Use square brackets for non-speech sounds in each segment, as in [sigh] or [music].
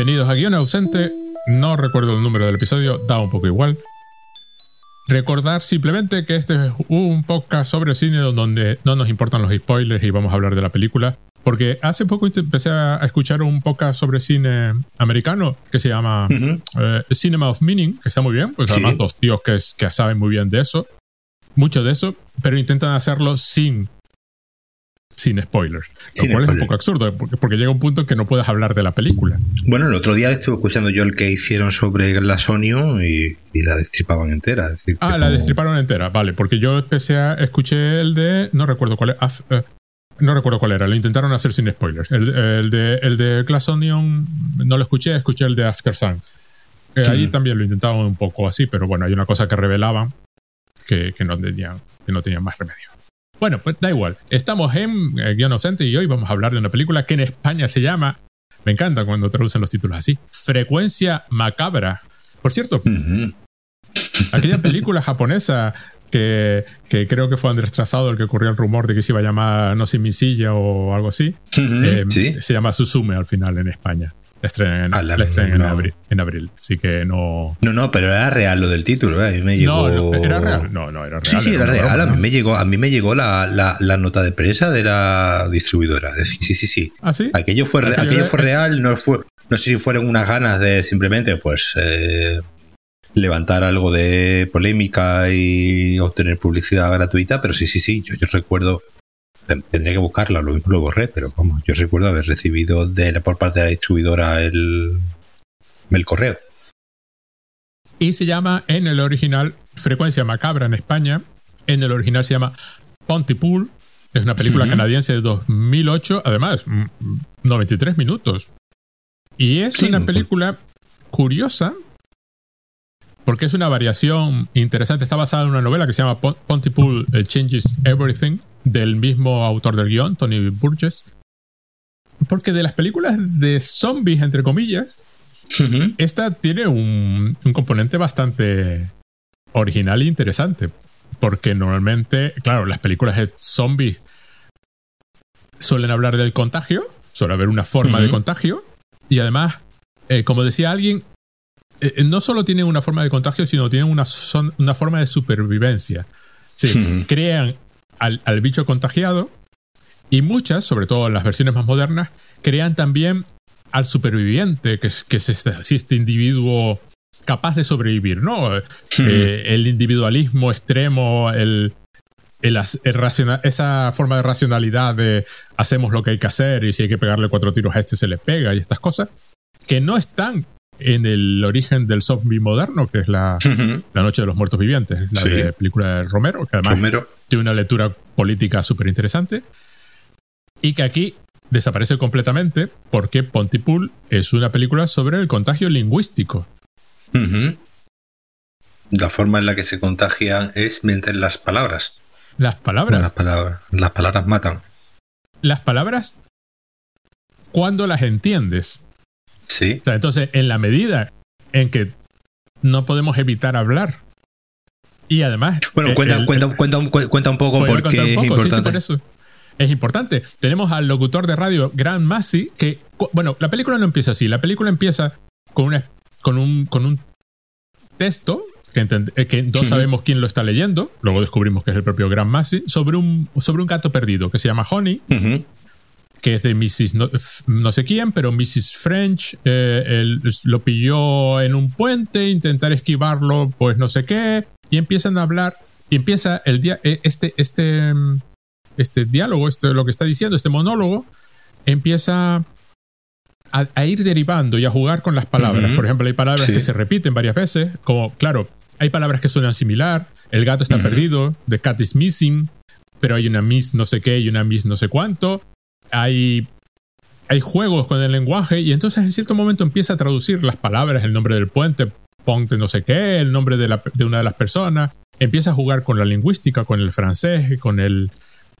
Bienvenidos a Guión Ausente. No recuerdo el número del episodio, da un poco igual. Recordar simplemente que este es un podcast sobre cine donde no nos importan los spoilers y vamos a hablar de la película. Porque hace poco empecé a escuchar un podcast sobre cine americano que se llama eh, Cinema of Meaning, que está muy bien, pues además dos tíos que, que saben muy bien de eso, mucho de eso, pero intentan hacerlo sin sin spoilers. Lo cual es un poco absurdo, porque, llega un punto en que no puedes hablar de la película. Bueno, el otro día estuve escuchando yo el que hicieron sobre la Sonio y, la destripaban entera. ah, la destriparon entera, vale, porque yo empecé a escuché el de. No recuerdo cuál es. Eh, no recuerdo cuál era, lo intentaron hacer sin spoilers. El, de, el de Glass Onion no lo escuché, escuché el de After Sun. Ahí también lo intentaban un poco así, pero bueno, hay una cosa que revelaban que, que no, tenían, que no tenían más remedio. Bueno, pues da igual. Estamos en eh, Guión y hoy vamos a hablar de una película que en España se llama, me encanta cuando traducen los títulos así, Frecuencia Macabra. Por cierto, aquella película japonesa que, que, creo que fue Andrés Trazado el que ocurrió el rumor de que se iba a llamar No sé mi silla o algo así, eh, se llama Susume al final en España. La estrenan, en, ah, abril, así que no. No, no, pero era real lo del título, ¿eh? A mí me llegó. No, era real. No, no, era real. Sí, sí, era, real. a, mí me llegó, a mí me llegó la, la, nota de prensa de la distribuidora. Sí, sí, sí. ¿Ah, sí? Aquello fue, aquello fue real, no fue. No sé si fueron unas ganas de simplemente, pues. Eh, levantar algo de polémica y obtener publicidad gratuita, pero sí, sí, sí, yo, yo recuerdo tendría que buscarla, lo mismo lo borré, pero como yo recuerdo haber recibido de, por parte de la distribuidora el, el correo. Y se llama en el original Frecuencia Macabra en España. En el original se llama Pontypool. Es una película canadiense de 2008, además, 93 minutos. Y es una película curiosa porque es una variación interesante. Está basada en una novela que se llama Pontypool eh, Changes Everything del mismo autor del guion, Tony Burgess. Porque de las películas de zombies, entre comillas, esta tiene un, componente bastante original e interesante. Porque normalmente, claro, las películas de zombies suelen hablar del contagio, suele haber una forma de contagio, y además, eh, como decía alguien, eh, no solo tienen una forma de contagio, sino tienen una, una forma de supervivencia. Sí, crean al, bicho contagiado. Y muchas, sobre todo en las versiones más modernas, crean también al superviviente, que es, que es este, este individuo capaz de sobrevivir, ¿no? Eh, el individualismo extremo, el, esa forma de racionalidad de hacemos lo que hay que hacer y si hay que pegarle cuatro tiros a este se le pega y estas cosas, que no están en el origen del zombie moderno, que es la, la Noche de los Muertos Vivientes, la de película de Romero, que además tiene una lectura política súper interesante, y que aquí desaparece completamente porque Pontypool es una película sobre el contagio lingüístico. La forma en la que se contagian es mediante las palabras. Las palabras. Las palabras, las palabras matan. Las palabras, cuando las entiendes, Sí. entonces, en la medida en que no podemos evitar hablar y además... Bueno, cuenta, cuenta, cuenta, un poco por qué es importante. eso. Es importante. Tenemos al locutor de radio, Grant Massey, que... Bueno, la película no empieza así. La película empieza con, una, con, un, con un texto que, eh, que no sabemos quién lo está leyendo, luego descubrimos que es el propio Grant Massey, sobre un, sobre un gato perdido que se llama Honey, que es de Mrs. No, sé quién, pero Mrs. French eh, lo pilló en un puente, intentar esquivarlo, pues no sé qué, y empiezan a hablar, y empieza el día, eh, este, este, este diálogo, este, lo que está diciendo, este monólogo, empieza a, ir derivando y a jugar con las palabras. Por ejemplo, hay palabras que se repiten varias veces, como, claro, hay palabras que suenan similar, el gato está perdido, the cat is missing, pero hay una miss no sé qué y una miss no sé cuánto, hay, hay juegos con el lenguaje y entonces en cierto momento empieza a traducir las palabras, el nombre del puente, ponte no sé qué, el nombre de, la, de una de las personas, empieza a jugar con la lingüística, con el francés, con el,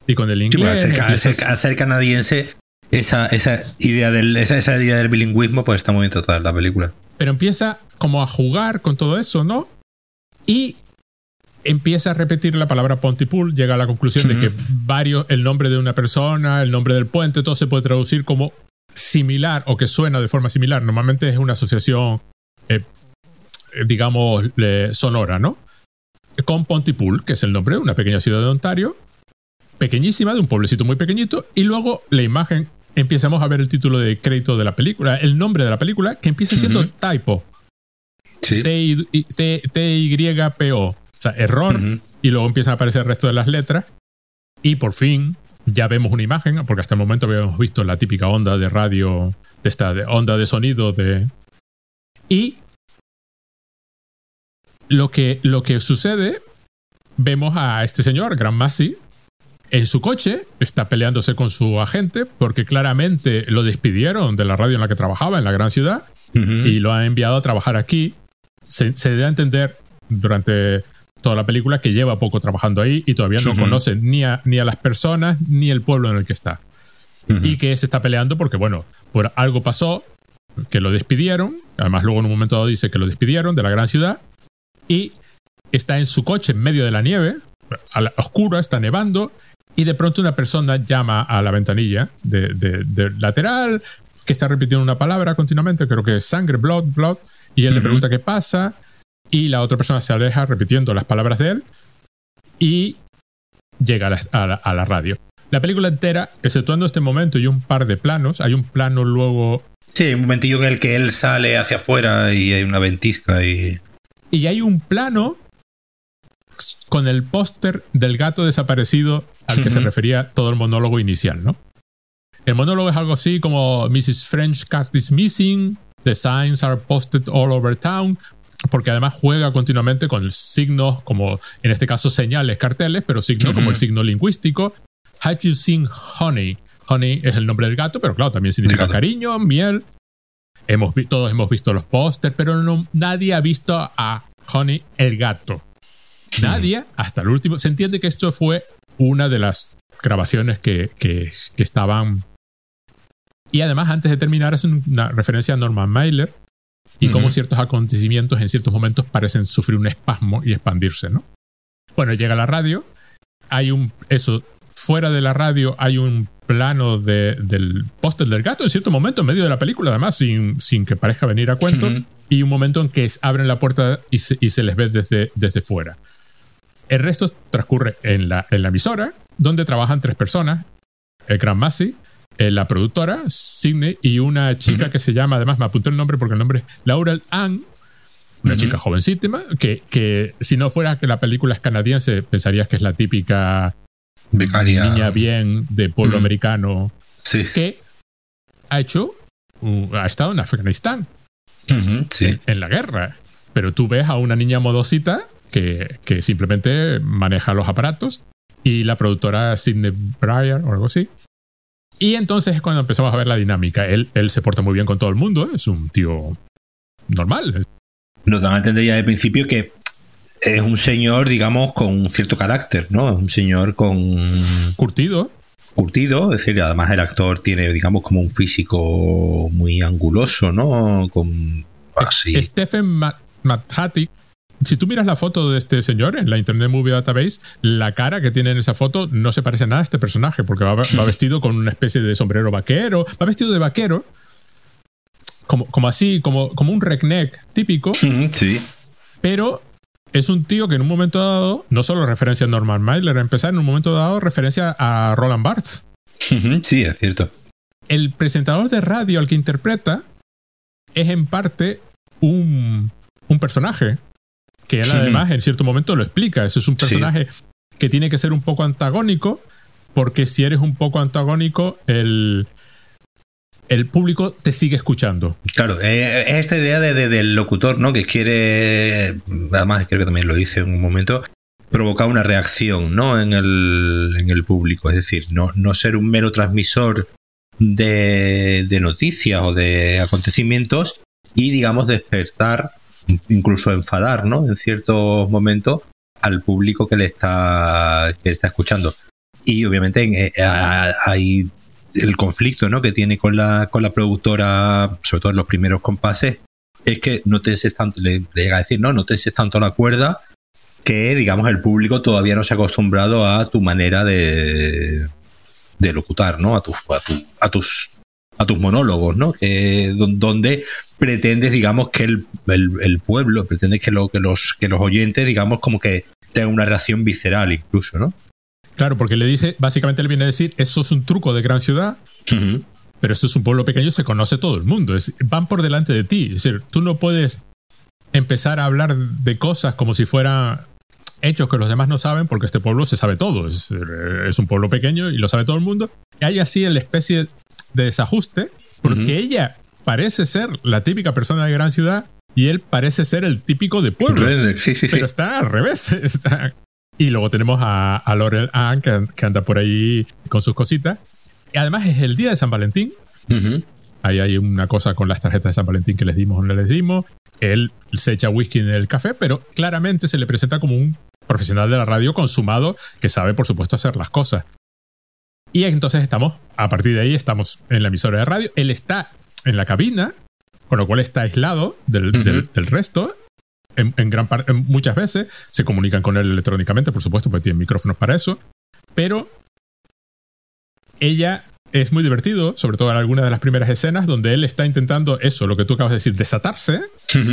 y con el inglés. hacer, canadiense esa, esa, idea del, esa, esa, idea del bilingüismo pues está muy bien tratada la película. Pero empieza como a jugar con todo eso, ¿no? Y empieza a repetir la palabra Pontypool, llega a la conclusión de que varios, el nombre de una persona, el nombre del puente, todo se puede traducir como similar o que suena de forma similar, normalmente es una asociación, eh, digamos, sonora, ¿no? Con Pontypool, que es el nombre de una pequeña ciudad de Ontario, pequeñísima, de un pueblecito muy pequeñito, y luego la imagen, empezamos a ver el título de crédito de la película, el nombre de la película, que empieza siendo typo. T-Y-P-O. O sea, error. Y luego empiezan a aparecer el resto de las letras. Y por fin ya vemos una imagen, porque hasta el momento habíamos visto la típica onda de radio, de esta onda de sonido de. Y lo que, lo que sucede, vemos a este señor, Gran Masi, en su coche, está peleándose con su agente, porque claramente lo despidieron de la radio en la que trabajaba, en la gran ciudad, y lo han enviado a trabajar aquí. Se, se debe entender durante toda la película que lleva poco trabajando ahí y todavía no conoce ni a, ni a las personas ni el pueblo en el que está. Y que se está peleando porque, bueno, por algo pasó, que lo despidieron, además luego en un momento dado dice que lo despidieron de la gran ciudad, y está en su coche en medio de la nieve, a la oscura, está nevando, y de pronto una persona llama a la ventanilla de, lateral, que está repitiendo una palabra continuamente, creo que es sangre, blood, blood, y él le pregunta qué pasa, y la otra persona se aleja repitiendo las palabras de él y llega a la, radio. La película entera, exceptuando este momento y un par de planos, hay un plano luego... Sí, un momentillo en el que él sale hacia afuera y hay una ventisca y... Y hay un plano con el póster del gato desaparecido al que se refería todo el monólogo inicial, ¿no? El monólogo es algo así como Mrs. French Cat is missing, the signs are posted all over town, porque además juega continuamente con signos como, en este caso, señales, carteles, pero signos como el signo lingüístico. Have you seen honey? Honey es el nombre del gato, pero claro, también significa cariño, miel. Hemos, todos hemos visto los pósters, pero no, nadie ha visto a Honey el gato. Nadie, hasta el último. Se entiende que esto fue una de las grabaciones que, que, que estaban. Y además, antes de terminar, es una referencia a Norman Mailer, y cómo ciertos acontecimientos en ciertos momentos parecen sufrir un espasmo y expandirse, ¿no? Bueno, llega la radio, hay un, eso, fuera de la radio hay un plano del póster del gato en cierto momento, en medio de la película, además, sin, sin que parezca venir a cuento, y un momento en que abren la puerta y se, y se, les ve desde, desde fuera. El resto transcurre en la, en la emisora, donde trabajan tres personas, el Gran Masi, eh, la productora, Sidney, y una chica que se llama, además me apunté el nombre porque el nombre es Laurel Ann, una chica jovencísima, que, que si no fuera que la película es canadiense, pensarías que es la típica niña bien de pueblo americano. Que ha hecho, ha estado en Afganistán, en, la guerra. Pero tú ves a una niña modosita que, que simplemente maneja los aparatos y la productora Sidney Breyer o algo así. Y entonces es cuando empezamos a ver la dinámica. Él, él se porta muy bien con todo el mundo, es un tío normal. Nos dan a entender ya de principio que es un señor, digamos, con un cierto carácter, ¿no? Es un señor con... Curtido. Curtido, es decir, además el actor tiene, digamos, como un físico muy anguloso, ¿no? Con... Así. Stephen Mathati si tú miras la foto de este señor en la Internet Movie Database, la cara que tiene en esa foto no se parece nada a este personaje, porque va, vestido con una especie de sombrero vaquero, va vestido de vaquero, como, como así, como, como un redneck típico. [laughs] Sí. Pero es un tío que en un momento dado, no solo referencia a Norman Mailer, a empezar en un momento dado referencia a Roland Barthes. Sí, es cierto. El presentador de radio al que interpreta es en parte un, un personaje que él además en cierto momento lo explica. Ese es un personaje que tiene que ser un poco antagónico, porque si eres un poco antagónico, el, el público te sigue escuchando. Claro, eh, es esta idea de, del locutor, ¿no? Que quiere, además creo que también lo dice en un momento, provocar una reacción, ¿no? En el, en el público. Es decir, no, no ser un mero transmisor de, de noticias o de acontecimientos y, digamos, despertar incluso enfadar, ¿no? En ciertos momentos al público que le está, que está escuchando. Y obviamente eh, hay el conflicto ¿no? que tiene con la, con la productora, sobre todo en los primeros compases, es que no te tanto, le, llega a decir, no, no te tanto la cuerda que, digamos, el público todavía no se ha acostumbrado a tu manera de, de locutar, ¿no? A, tu, a, tu, a tus a tus monólogos, ¿no? donde pretendes, digamos, que el, el, pueblo, pretendes que, lo, que, los, que los oyentes, digamos, como que tengan una reacción visceral incluso, ¿no? Claro, porque le dice, básicamente le viene a decir, eso es un truco de gran ciudad, pero esto es un pueblo pequeño, se conoce todo el mundo, es, van por delante de ti, es decir, tú no puedes empezar a hablar de cosas como si fueran hechos que los demás no saben, porque este pueblo se sabe todo, es, es un pueblo pequeño y lo sabe todo el mundo, y hay así la especie de desajuste, porque ella parece ser la típica persona de gran ciudad y él parece ser el típico de pueblo. pero está al revés. [laughs] Y luego tenemos a, a Laurel Ann que, anda por ahí con sus cositas. Y además es el día de San Valentín. Ahí hay una cosa con las tarjetas de San Valentín que les dimos o no les dimos. Él se echa whisky en el café, pero claramente se le presenta como un profesional de la radio consumado que sabe, por supuesto, hacer las cosas. Y entonces estamos, a partir de ahí, estamos en la emisora de radio. Él está en la cabina, con lo cual está aislado del, resto. En, gran parte, muchas veces se comunican con él electrónicamente, por supuesto, porque tiene micrófonos para eso. Pero ella es muy divertido, sobre todo en algunas de las primeras escenas, donde él está intentando eso, lo que tú acabas de decir, desatarse,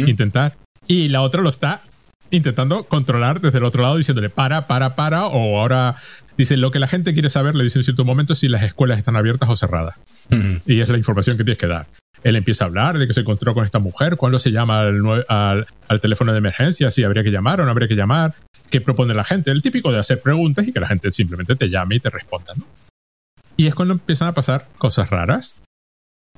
intentar. Y la otra lo está intentando controlar desde el otro lado, diciéndole para, para, para, o ahora dice lo que la gente quiere saber, le dice en cierto momento si las escuelas están abiertas o cerradas. Y es la información que tienes que dar. Él empieza a hablar de que se encontró con esta mujer, cuándo se llama al, al, teléfono de emergencia, si habría que llamar o no habría que llamar, qué propone la gente. El típico de hacer preguntas y que la gente simplemente te llame y te responda. Y es cuando empiezan a pasar cosas raras.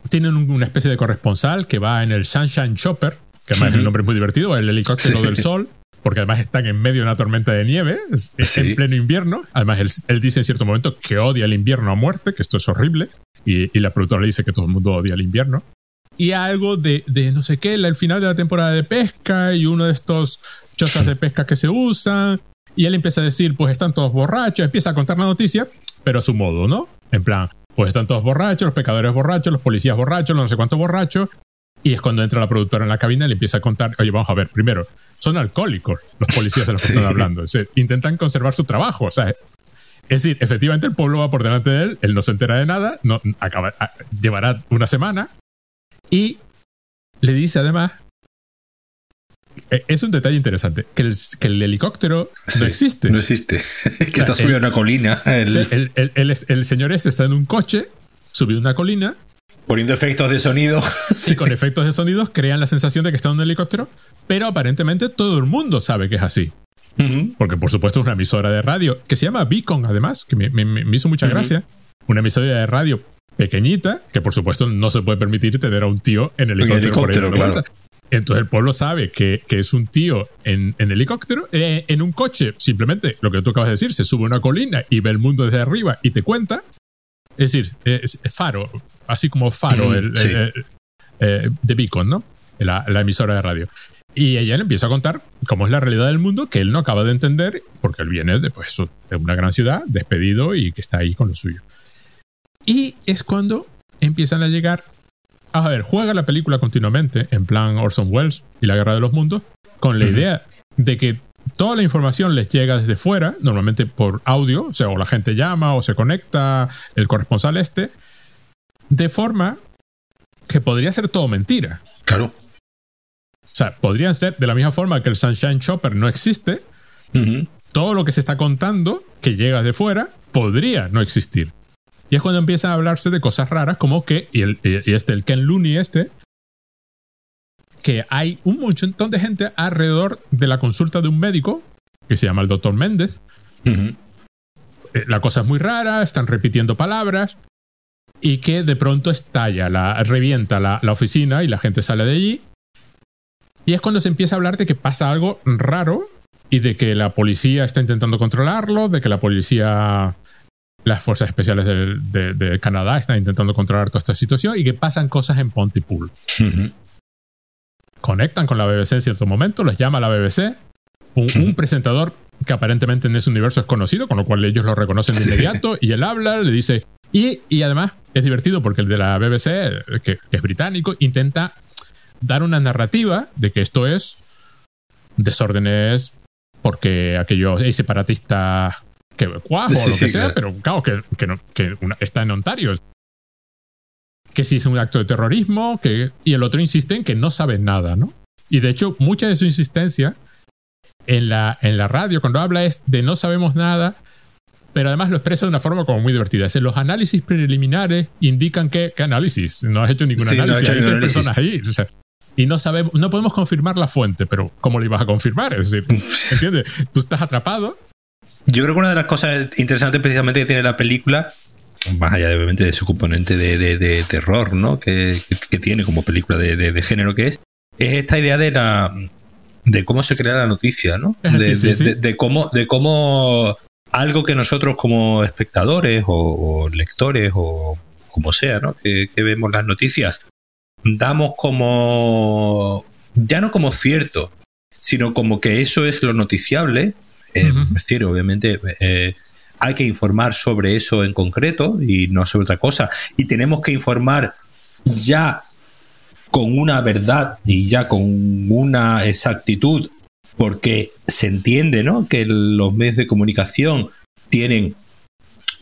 Tienen una especie de corresponsal que va en el Sunshine Chopper, que además el nombre es muy divertido, el helicóptero del sol, porque además están en medio de una tormenta de nieve, es, en pleno invierno. Además, él, dice en cierto momento que odia el invierno a muerte, que esto es horrible, y, la productora le dice que todo el mundo odia el invierno. Y algo de, de no sé qué, el final de la temporada de pesca y uno de estos chozas de pesca que se usan. Y él empieza a decir, pues están todos borrachos, empieza a contar la noticia, pero a su modo, ¿no? En plan, pues están todos borrachos, los pecadores borrachos, los policías borrachos, no sé cuántos borrachos. Y es cuando entra la productora en la cabina y le empieza a contar, oye, vamos a ver, primero, son alcohólicos los policías de los que [laughs] están hablando. intentan conservar su trabajo. O sea, es decir, efectivamente el pueblo va por delante de él, él no se entera de nada, no, acaba, llevará una semana y le dice además, e, es un detalle interesante, que el, que el helicóptero no existe. No existe. [laughs] que está subido a una colina. El... el, señor este está en un coche, subido a una colina. Poniendo efectos de sonido. [laughs] Y con efectos de sonido crean la sensación de que está en un helicóptero, pero aparentemente todo el mundo sabe que es así. Porque por supuesto es una emisora de radio que se llama Beacon, además, que me, hizo mucha gracia. Una emisora de radio pequeñita, que por supuesto no se puede permitir tener a un tío en el helicóptero. por Entonces el pueblo sabe que, es un tío en, helicóptero, eh, en un coche, simplemente lo que tú acabas de decir, se sube a una colina y ve el mundo desde arriba y te cuenta. Es decir, es, faro, así como faro el, eh, de Beacon, ¿no? La, la, emisora de radio. Y ella le empieza a contar cómo es la realidad del mundo que él no acaba de entender, porque él viene de, pues, de una gran ciudad, despedido y que está ahí con lo suyo. Y es cuando empiezan a llegar. A ver, juega la película continuamente, en plan Orson Welles y la Guerra de los Mundos, con la idea de que toda la información les llega desde fuera, normalmente por audio, o sea, o la gente llama o se conecta el corresponsal este, de forma que podría ser todo mentira. Claro. O sea, podrían ser de la misma forma que el Sunshine Chopper no existe, todo lo que se está contando que llega de fuera podría no existir. Y es cuando empieza a hablarse de cosas raras como que, y, el, y este, el Ken Looney este, que hay un montón de gente alrededor de la consulta de un médico que se llama el doctor Méndez. Eh, la cosa es muy rara, están repitiendo palabras y que de pronto estalla, la, revienta la, la, oficina y la gente sale de allí. Y es cuando se empieza a hablar de que pasa algo raro y de que la policía está intentando controlarlo, de que la policía las fuerzas especiales de, Canadá están intentando controlar toda esta situación y que pasan cosas en Pontypool. Conectan con la BBC en cierto momento, les llama a la BBC, un, presentador que aparentemente en ese universo es conocido, con lo cual ellos lo reconocen de inmediato, y él habla, le dice, y, y además es divertido porque el de la BBC, que, es británico, intenta dar una narrativa de que esto es desórdenes porque aquellos separatistas que cuajo o lo que sea, pero claro, que, que, está en Ontario. Que si es un acto de terrorismo, que, y el otro insiste en que no sabe nada, ¿no? Y de hecho, mucha de su insistencia en la, en la radio, cuando habla es de no sabemos nada, pero además lo expresa de una forma como muy divertida. Es los análisis preliminares indican que, ¿qué análisis? No has hecho ningún análisis, hay tres personas ahí. y no sabemos, no podemos confirmar la fuente, pero ¿cómo lo ibas a confirmar? Es decir, [laughs] ¿entiendes? Tú estás atrapado. Yo creo que una de las cosas interesantes precisamente que tiene la película, más allá de, obviamente de su componente de, terror, ¿no? Que, tiene como película de, género que es, es esta idea de la de cómo se crea la noticia, ¿no? De, cómo, de cómo algo que nosotros como espectadores o, lectores o como sea, ¿no? Que, vemos las noticias, damos como, ya no como cierto, sino como que eso es lo noticiable. Eh, es decir, obviamente eh, hay que informar sobre eso en concreto y no sobre otra cosa. Y tenemos que informar ya con una verdad y ya con una exactitud porque se entiende ¿no? que los medios de comunicación tienen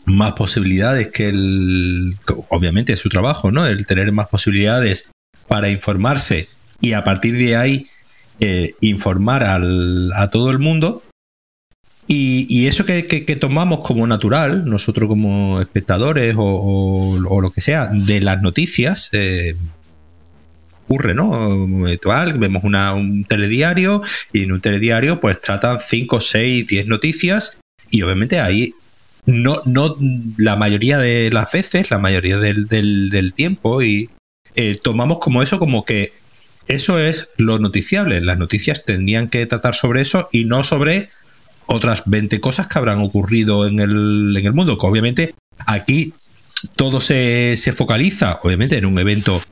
más posibilidades que el. Obviamente es su trabajo, ¿no? El tener más posibilidades para informarse y a partir de ahí eh, informar al, a todo el mundo. Y, eso que, tomamos como natural, nosotros como espectadores o, lo que sea, de las noticias, eh, ocurre, ¿no? vemos un telediario y en un telediario pues tratan 5, 6, 10 noticias y obviamente ahí no, no la mayoría de las veces, la mayoría del, del, tiempo y eh, tomamos como eso como que eso es lo noticiable. Las noticias tendrían que tratar sobre eso y no sobre otras 20 cosas que habrán ocurrido en el, en el mundo. Que obviamente aquí todo se, se focaliza, obviamente, en un evento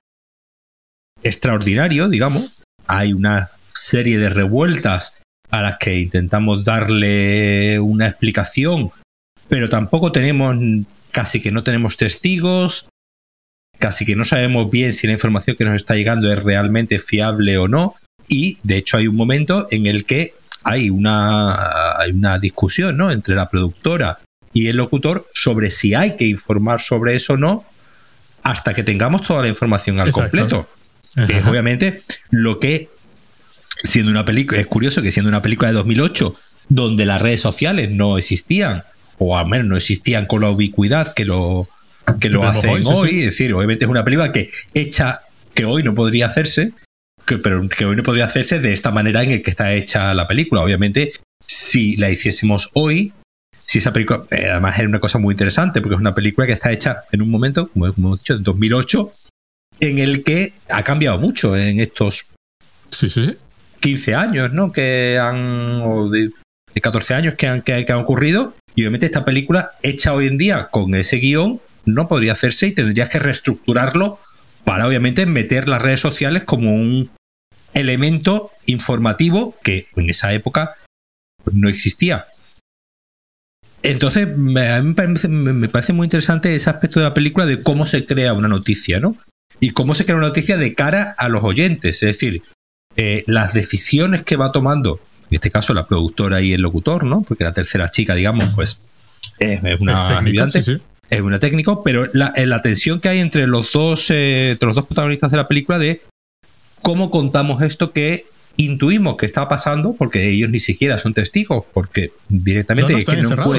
extraordinario, digamos. Hay una serie de revueltas a las que intentamos darle una explicación, pero tampoco tenemos, casi que no tenemos testigos, casi que no sabemos bien si la información que nos está llegando es realmente fiable o no. Y de hecho hay un momento en el que hay una, hay una discusión ¿no? entre la productora y el locutor sobre si hay que informar sobre eso o no hasta que tengamos toda la información al completo. Obviamente lo que, siendo una película, es curioso que siendo una película de 2008, donde las redes sociales no existían, o al menos no existían con la ubicuidad que lo, que lo hacen hoy, es decir, obviamente es una película que hecha, que hoy no podría hacerse, que, pero que hoy no podría hacerse de esta manera en que está hecha la película. Obviamente, si la hiciésemos hoy, si esa película, eh, además era una cosa muy interesante, porque es una película que está hecha en un momento, como hemos dicho, en 2008, en el que ha cambiado mucho en estos sí, sí. 15 años, ¿no? Que han, o de, 14 años que han, que, han ocurrido. Y obviamente esta película, hecha hoy en día con ese guion, no podría hacerse y tendrías que reestructurarlo para obviamente meter las redes sociales como un elemento informativo que en esa época no existía. Entonces, a mí me parece, muy interesante ese aspecto de la película de cómo se crea una noticia, ¿no? y cómo se crea una noticia de cara a los oyentes. Es decir, eh, las decisiones que va tomando, en este caso la productora y el locutor, ¿no? Porque la tercera chica, digamos, pues es, una es es una técnico, pero la, eh, la, tensión que hay entre los dos, eh, entre los dos protagonistas de la película de cómo contamos esto que intuimos que está pasando, porque ellos ni siquiera son testigos, porque directamente están, encerrados,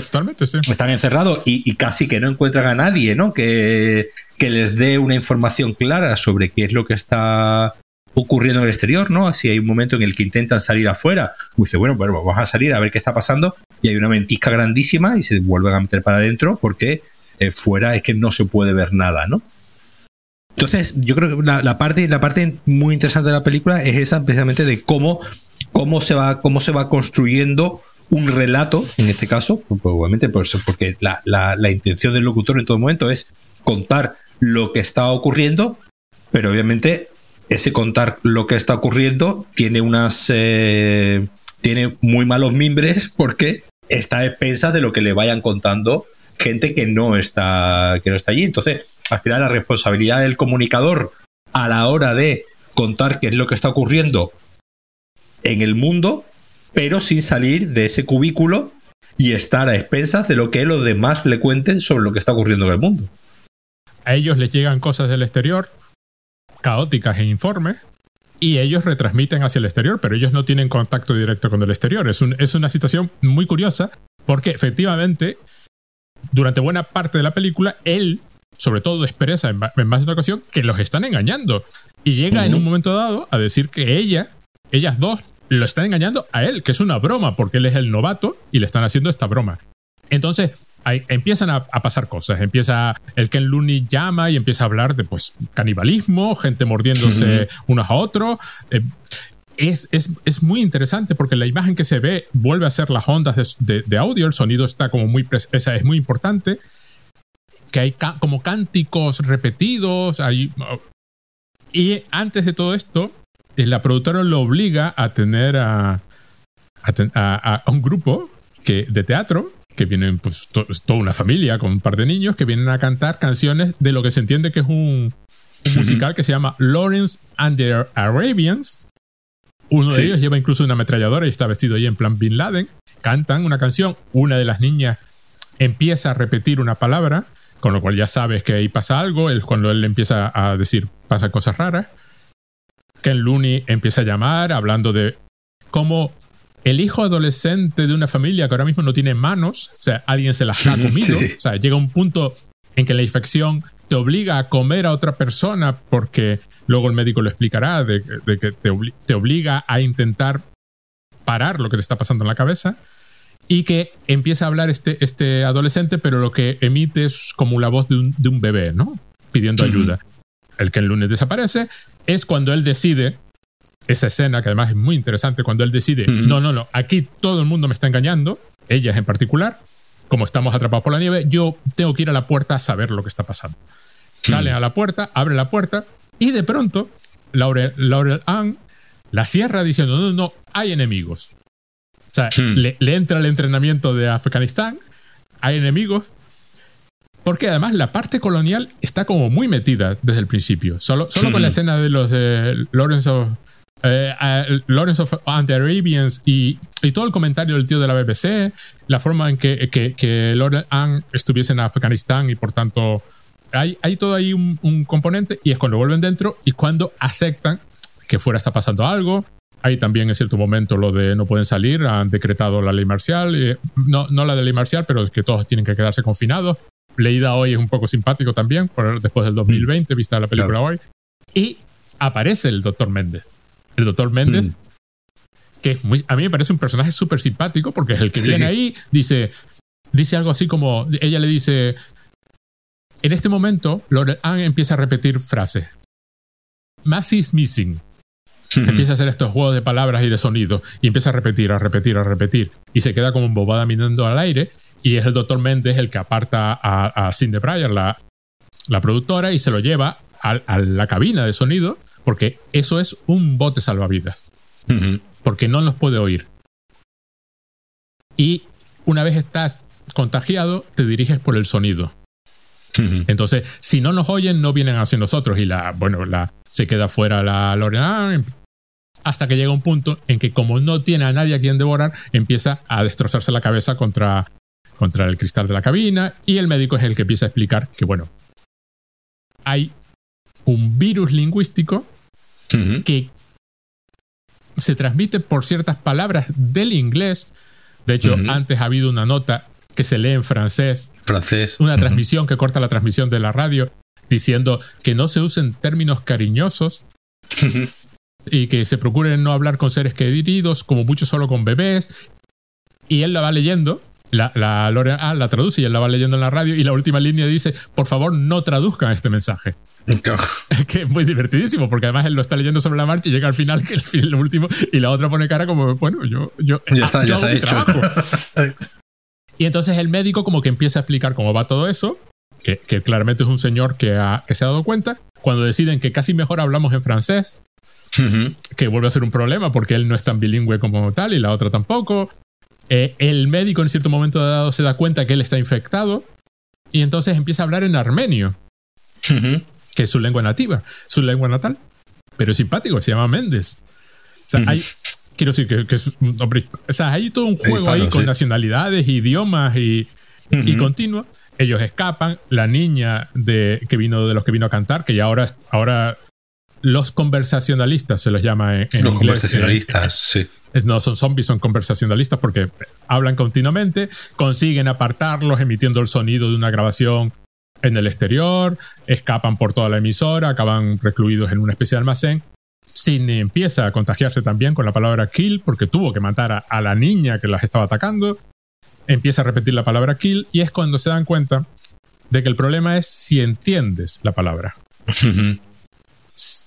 están encerrados y, casi que no encuentran a nadie, ¿no? Que, que les dé una información clara sobre qué es lo que está ocurriendo en el exterior, ¿no? Así hay un momento en el que intentan salir afuera, y dice, bueno, pues vamos a salir a ver qué está pasando, y hay una ventisca grandísima y se vuelven a meter para adentro porque eh, fuera es que no se puede ver nada, ¿no? Entonces, yo creo que la, parte, la parte muy interesante de la película es esa, precisamente de cómo, cómo, se, va, cómo se va construyendo un relato, en este caso, pues, obviamente por eso, porque la, la, intención del locutor en todo momento es contar lo que está ocurriendo, pero obviamente ese contar lo que está ocurriendo tiene unas eh, tiene muy malos mimbres porque está a expensas de lo que le vayan contando gente que no está que no está allí. Entonces, al final la responsabilidad del comunicador a la hora de contar qué es lo que está ocurriendo en el mundo, pero sin salir de ese cubículo y estar a expensas de lo que los demás le cuenten sobre lo que está ocurriendo en el mundo. a ellos les llegan cosas del exterior, caóticas e informes, y ellos retransmiten hacia el exterior, pero ellos no tienen contacto directo con el exterior. Es, es una situación muy curiosa porque efectivamente, durante buena parte de la película, él, sobre todo, expresa en, más de una ocasión que los están engañando. Y llega en un momento dado a decir que ella, ellas dos, lo están engañando a él, que es una broma, porque él es el novato y le están haciendo esta broma. Entonces, empiezan a, pasar cosas. Empieza el Ken Looney llama y empieza a hablar de pues canibalismo, gente mordiéndose unos a otros. Eh, es, es, muy interesante porque la imagen que se ve vuelve a ser las ondas de, audio, el sonido está como muy, esa es muy importante, que hay como cánticos repetidos, y antes de todo esto, eh, la productora lo obliga a tener a, a, un grupo que, de teatro que vienen, pues, toda una familia con un par de niños que vienen a cantar canciones de lo que se entiende que es un, musical que se llama Lawrence and the Arabians. Uno de ellos lleva incluso una ametralladora y está vestido ahí en plan Bin Laden. Cantan una canción, una de las niñas empieza a repetir una palabra, con lo cual ya sabes que ahí pasa algo. Es cuando él empieza a decir, pasan cosas raras. Ken Looney empieza a llamar hablando de cómo el hijo adolescente de una familia que ahora mismo no tiene manos, o sea, alguien se las ha [laughs] comido, o sea, llega un punto en que la infección te obliga a comer a otra persona porque luego el médico lo explicará, de, que te, obliga a intentar parar lo que te está pasando en la cabeza y que empieza a hablar este, este adolescente, pero lo que emite es como la voz de un, de un bebé, ¿no? Pidiendo ayuda. El que el lunes desaparece es cuando él decide esa escena, que además es muy interesante, cuando él decide, no, no, no, aquí todo el mundo me está engañando, ellas en particular, como estamos atrapados por la nieve, yo tengo que ir a la puerta a saber lo que está pasando. Sale a la puerta, abre la puerta, y de pronto, Laurel, Laurel Ann la cierra diciendo, no, no, hay enemigos. O sea, le, entra el entrenamiento de Afganistán, hay enemigos, porque además la parte colonial está como muy metida desde el principio. Solo, solo con la escena de los de Lawrence of eh, Lawrence of and the Arabians y, todo el comentario del tío de la BBC, la forma en que, que, que Lawrence Ann estuviese en Afganistán y por tanto hay, hay todo ahí un, componente y es cuando vuelven dentro y cuando aceptan que fuera está pasando algo. Hay también en cierto momento lo de no pueden salir, han decretado la ley marcial, eh, no, no la de ley marcial, pero es que todos tienen que quedarse confinados. Leída hoy es un poco simpático también, después del 2020, vista la película hoy. Y aparece el doctor Méndez el doctor Méndez, mm. que a mí me parece un personaje súper simpático porque es el que viene ahí, dice, dice algo así como, ella le dice, en este momento, Laurel Ann empieza a repetir frases. Massey is missing. empieza a hacer estos juegos de palabras y de sonido y empieza a repetir, a repetir, a repetir y se queda como bobada mirando al aire y es el doctor Méndez el que aparta a, a Cindy Breyer, la, la productora, y se lo lleva a, la cabina de sonido porque eso es un bote salvavidas. Porque no los puede oír. Y una vez estás contagiado, te diriges por el sonido. Entonces, si no nos oyen, no vienen hacia nosotros. Y la, bueno, la, se queda fuera la Lorena hasta que llega un punto en que, como no tiene a nadie a quien devorar, empieza a destrozarse la cabeza contra, contra el cristal de la cabina. Y el médico es el que empieza a explicar que, bueno, hay un virus lingüístico que se transmite por ciertas palabras del inglés. De hecho, antes ha habido una nota que se lee en francés. Francés. Una transmisión que corta la transmisión de la radio diciendo que no se usen términos cariñosos y que se procuren no hablar con seres queridos, como mucho solo con bebés. Y él la va leyendo, la, la ah, la traduce y él la va leyendo en la radio y la última línea dice, por favor no traduzcan este mensaje. [laughs] que es muy divertidísimo, porque además él lo está leyendo sobre la marcha y llega al final, que es el último, y la otra pone cara como, bueno, yo, yo, ya está, ya está hecho. [laughs] y entonces el médico como que empieza a explicar cómo va todo eso, que, que claramente es un señor que, que se ha dado cuenta, cuando deciden que casi mejor hablamos en francés, que vuelve a ser un problema porque él no es tan bilingüe como tal y la otra tampoco. Eh, el médico en cierto momento dado se da cuenta que él está infectado y entonces empieza a hablar en armenio que es su lengua nativa, su lengua natal. Pero es simpático, se llama Méndez. O sea, hay, quiero decir que, es o sea, hay todo un juego ahí con nacionalidades, idiomas y, y continua. Ellos escapan, la niña de, que vino de los que vino a cantar, que ya ahora, ahora los conversacionalistas se los llama en, los conversacionalistas, sí. No son zombies, son conversacionalistas porque hablan continuamente, consiguen apartarlos emitiendo el sonido de una grabación en el exterior, escapan por toda la emisora, acaban recluidos en una especie de almacén. Sidney empieza a contagiarse también con la palabra kill porque tuvo que matar a, a la niña que las estaba atacando. Empieza a repetir la palabra kill y es cuando se dan cuenta de que el problema es si entiendes la palabra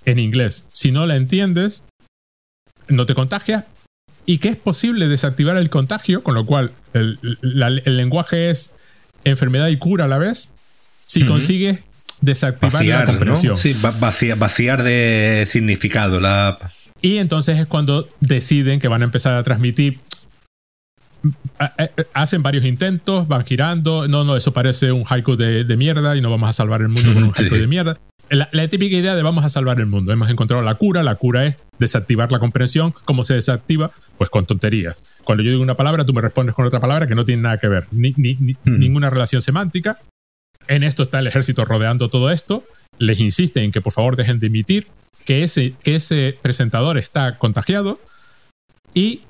en inglés. Si no la entiendes, no te contagias y que es posible desactivar el contagio, con lo cual el, lenguaje es enfermedad y cura a la vez, si consigues desactivar la comprensión. Sí, vaciar, de significado la... Y entonces es cuando deciden que van a empezar a transmitir hacen varios intentos, van girando. No, no, eso parece un haiku de, mierda y no vamos a salvar el mundo con un [laughs] haiku de mierda la, típica idea de vamos a salvar el mundo. Hemos encontrado la cura. La cura es desactivar la comprensión. ¿Cómo se desactiva? Pues con tonterías. Cuando yo digo una palabra, tú me respondes con otra palabra que no tiene nada que ver, ni, hmm. ninguna relación semántica. En esto está el ejército rodeando todo esto. Les insisten en que por favor dejen de emitir, que ese, que ese presentador está contagiado y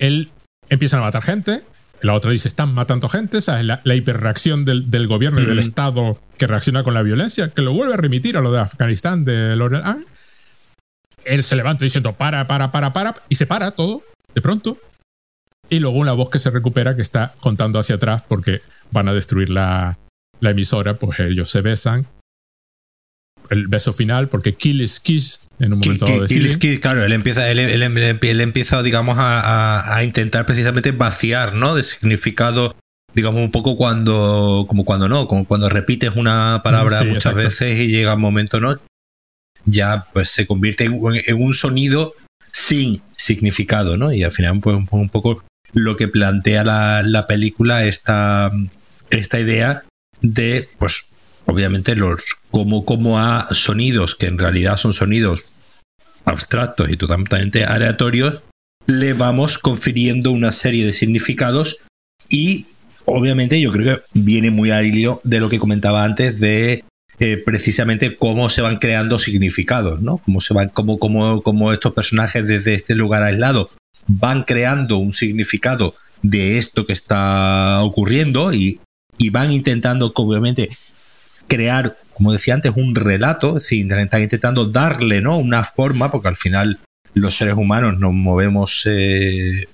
él empieza a matar gente, la otra dice, están matando gente, ¿sabes? La, la hiperreacción del, del, gobierno y del Estado que reacciona con la violencia, que lo vuelve a remitir a lo de Afganistán, de Laurel Él se levanta diciendo, para, para, para, para, y se para todo, de pronto. Y luego una voz que se recupera que está contando hacia atrás porque van a destruir la, la emisora, pues ellos se besan el beso final, porque Kill is Kiss en un momento dado Kill is Kiss, claro, él empieza, él, él, empieza, digamos, a, a, intentar precisamente vaciar, ¿no? De significado, digamos, un poco cuando, como cuando no, como cuando repites una palabra muchas veces y llega un momento, ¿no? Ya pues se convierte en, un sonido sin significado, ¿no? Y al final, pues un poco lo que plantea la, la película, esta, esta idea de, pues, obviamente los como, a sonidos que en realidad son sonidos abstractos y totalmente aleatorios, le vamos confiriendo una serie de significados y obviamente yo creo que viene muy al hilo de lo que comentaba antes de eh, precisamente cómo se van creando significados, ¿no? Cómo se van, cómo, cómo, cómo estos personajes desde este lugar aislado van creando un significado de esto que está ocurriendo y, y van intentando, obviamente, crear, como decía antes, un relato, es decir, están intentando darle ¿no? una forma, porque al final los seres humanos nos movemos eh,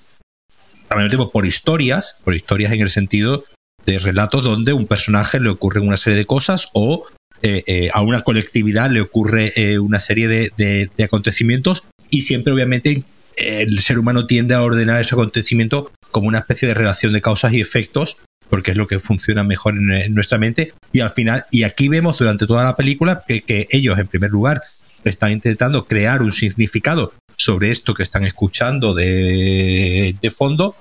tiempo por historias, por historias en el sentido de relatos donde un personaje le ocurre una serie de cosas o eh, eh, a una colectividad le ocurre eh, una serie de, acontecimientos y siempre obviamente el ser humano tiende a ordenar ese acontecimiento como una especie de relación de causas y efectos porque es lo que funciona mejor en, nuestra mente. Y al final, y aquí vemos durante toda la película que, ellos, en primer lugar, están intentando crear un significado sobre esto que están escuchando de, fondo.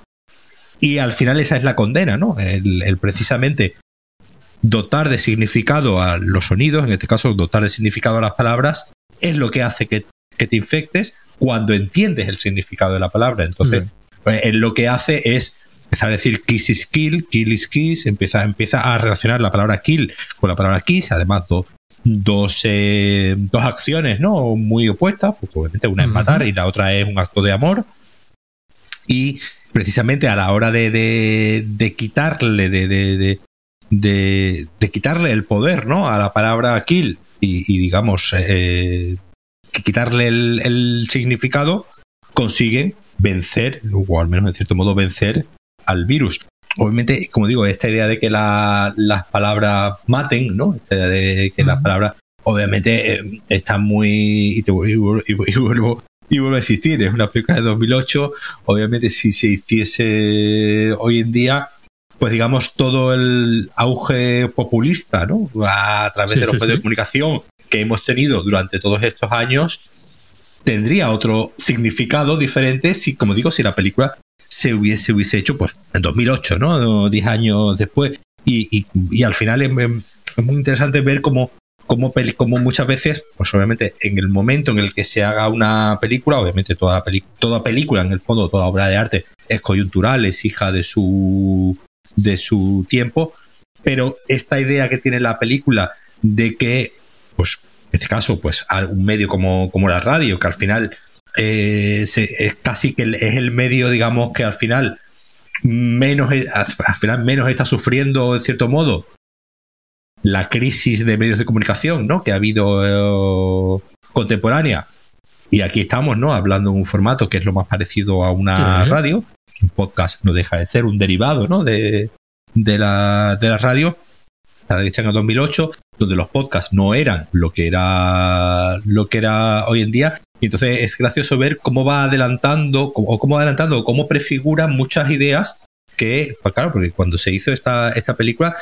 Y al final esa es la condena, ¿no? El, precisamente dotar de significado a los sonidos, en este caso dotar de significado a las palabras, es lo que hace que, te infectes cuando entiendes el significado de la palabra. Entonces, pues, lo que hace es empezar a decir kiss is kill, kill is kiss, empieza, empieza a relacionar la palabra kill con la palabra kiss, además dos, eh, dos acciones ¿no? muy opuestas, pues obviamente una es matar y la otra es un acto de amor. Y precisamente a la hora de, de, quitarle, de, de, quitarle el poder ¿no? a la palabra kill y, digamos, eh, quitarle el, el significado, consiguen vencer, o al menos en cierto modo vencer al virus. Obviamente, como digo, esta idea de que las palabras maten, ¿no? Esta idea de que las palabras, obviamente, eh, están muy. Y, te, vuelvo, y, vuelvo, a existir. Es una película de 2008. Obviamente, si se hiciese hoy en día, pues digamos, todo el auge populista, ¿no? A través de los medios de comunicación que hemos tenido durante todos estos años, tendría otro significado diferente si, como digo, si la película se hubiese, hubiese hecho pues en 2008, ¿no? Diez años después. Y, y, al final es, muy interesante ver cómo, cómo, cómo, muchas veces, pues obviamente en el momento en el que se haga una película, obviamente toda, toda película, en el fondo, toda obra de arte es coyuntural, es hija de su de su tiempo, pero esta idea que tiene la película de que, pues, en este caso, pues, un medio como, como la radio, que al final eh, es casi que es el medio, digamos, que al final menos, al final menos está sufriendo, en cierto modo, la crisis de medios de comunicación, ¿no? Que ha habido eh, contemporánea. Y aquí estamos, ¿no? Hablando en un formato que es lo más parecido a una radio. Un podcast no deja de ser un derivado, ¿no? De, de, la, de la radio. La en el 2008, donde los podcasts no eran lo que era lo que era hoy en día. Y entonces es gracioso ver cómo va adelantando, o cómo adelantando, o cómo prefigura muchas ideas que, pues claro, porque cuando se hizo esta, esta película,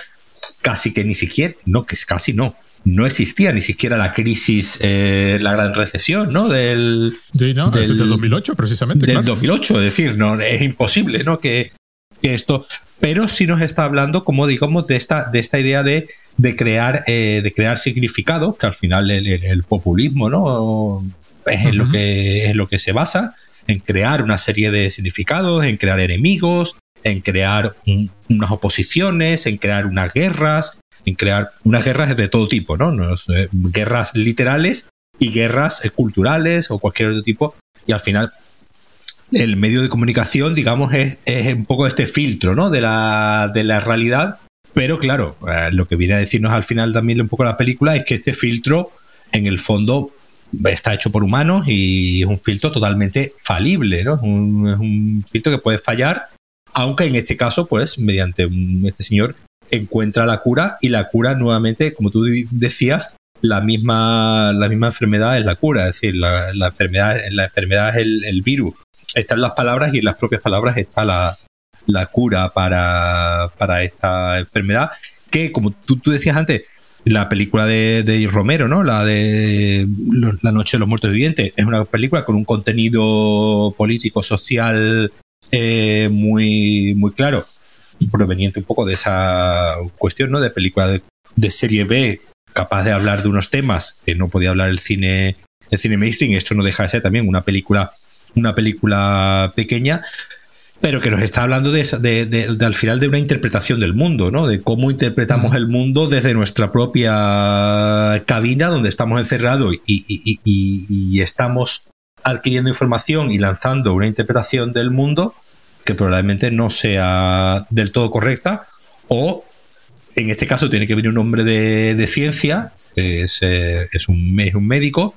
casi que ni siquiera, no, que casi no, no existía ni siquiera la crisis, eh, la gran recesión, ¿no? Del, del, 2008, precisamente. Del 2008, es decir, no, es imposible, ¿no? Que, esto, pero sí nos está hablando, como digamos, de esta, de esta idea de, de crear, eh, de crear significado, que al final el, populismo, ¿no? Es en lo que es lo que se basa, en crear una serie de significados, en crear enemigos, en crear unas oposiciones, en crear unas guerras, en crear unas guerras de todo tipo, ¿no? guerras literales y guerras eh, culturales o cualquier otro tipo. Y al final, el medio de comunicación, digamos, es, un poco este filtro, ¿no? De la, de la realidad. Pero claro, eh, lo que viene a decirnos al final también un poco la película es que este filtro, en el fondo, está hecho por humanos y es un filtro totalmente falible, ¿no? es un filtro que puede fallar aunque en este caso, pues, mediante este señor encuentra la cura y la cura nuevamente, como tú decías, la misma, la misma enfermedad es la cura, es decir, la, enfermedad, la enfermedad es el, virus. Están las palabras y en las propias palabras está la, cura para, esta enfermedad, que como tú, tú decías antes, la película de, de, Romero, ¿no? La de La Noche de los Muertos Vivientes, es una película con un contenido político, social eh, muy, muy claro, proveniente un poco de esa cuestión, ¿no? De película de, serie B, capaz de hablar de unos temas que no podía hablar el cine, el cine mainstream. Esto no deja de ser también una película, una película pequeña, pero que nos está hablando de, de, al final de una interpretación del mundo, ¿no? De cómo interpretamos el mundo desde nuestra propia cabina, donde estamos encerrados y, y, y estamos adquiriendo información y lanzando una interpretación del mundo que probablemente no sea del todo correcta o en este caso tiene que venir un hombre de, ciencia, que es, eh, es, un, un médico.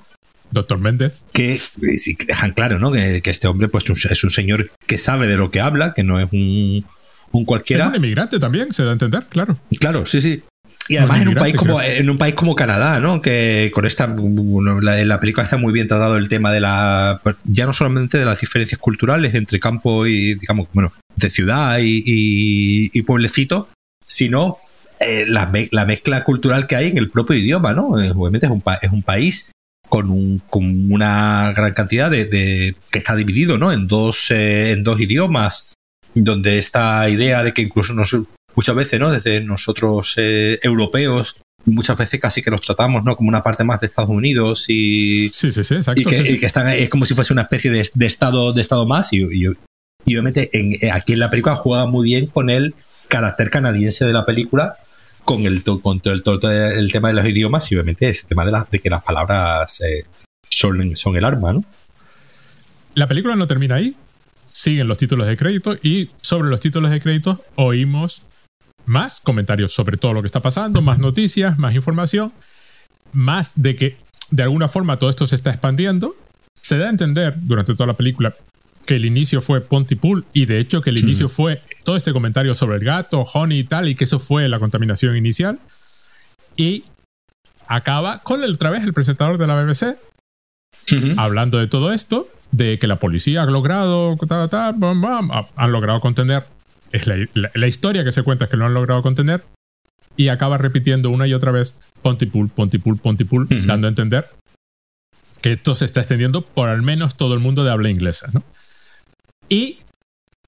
Doctor Méndez. Que eh, sí, dejan claro, ¿no? Que, este hombre pues, es un señor que sabe de lo que habla, que no es un, un cualquiera. Es un inmigrante también, se da a entender, claro. Claro, sí, sí. Y además en un país como en un país como Canadá, ¿no? Que con esta la, la, película está muy bien tratado el tema de la ya no solamente de las diferencias culturales entre campo y digamos bueno de ciudad y, pueblecito, sino eh, la, mezcla cultural que hay en el propio idioma, ¿no? Eh, obviamente es un, es un país con, un, con una gran cantidad de, que está dividido, ¿no? En dos eh, en dos idiomas donde esta idea de que incluso no muchas veces, ¿no? Desde nosotros eh, europeos, muchas veces casi que los tratamos, ¿no? Como una parte más de Estados Unidos y. Sí, sí, sí, exacto. Y que, están, es como si fuese una especie de, estado, de estado más. Y, obviamente en, aquí en la película juega muy bien con el carácter canadiense de la película, con el, con todo, el, tema de los idiomas y obviamente ese tema de, de que las palabras eh, son, son el arma, ¿no? La película no termina ahí. Siguen los títulos de crédito y sobre los títulos de crédito oímos más comentarios sobre todo lo que está pasando, más noticias, más información, más de que de alguna forma todo esto se está expandiendo. Se da a entender durante toda la película que el inicio fue Pontypool y de hecho que el inicio fue todo este comentario sobre el gato, Honey y tal, y que eso fue la contaminación inicial. Y acaba con el, otra vez el presentador de la BBC hablando de todo esto, de que la policía ha logrado, han logrado contener es la, historia que se cuenta es que lo han logrado contener y acaba repitiendo una y otra vez Pontypool, Pontypool, Pontypool, dando a entender que esto se está extendiendo por al menos todo el mundo de habla inglesa. ¿no? Y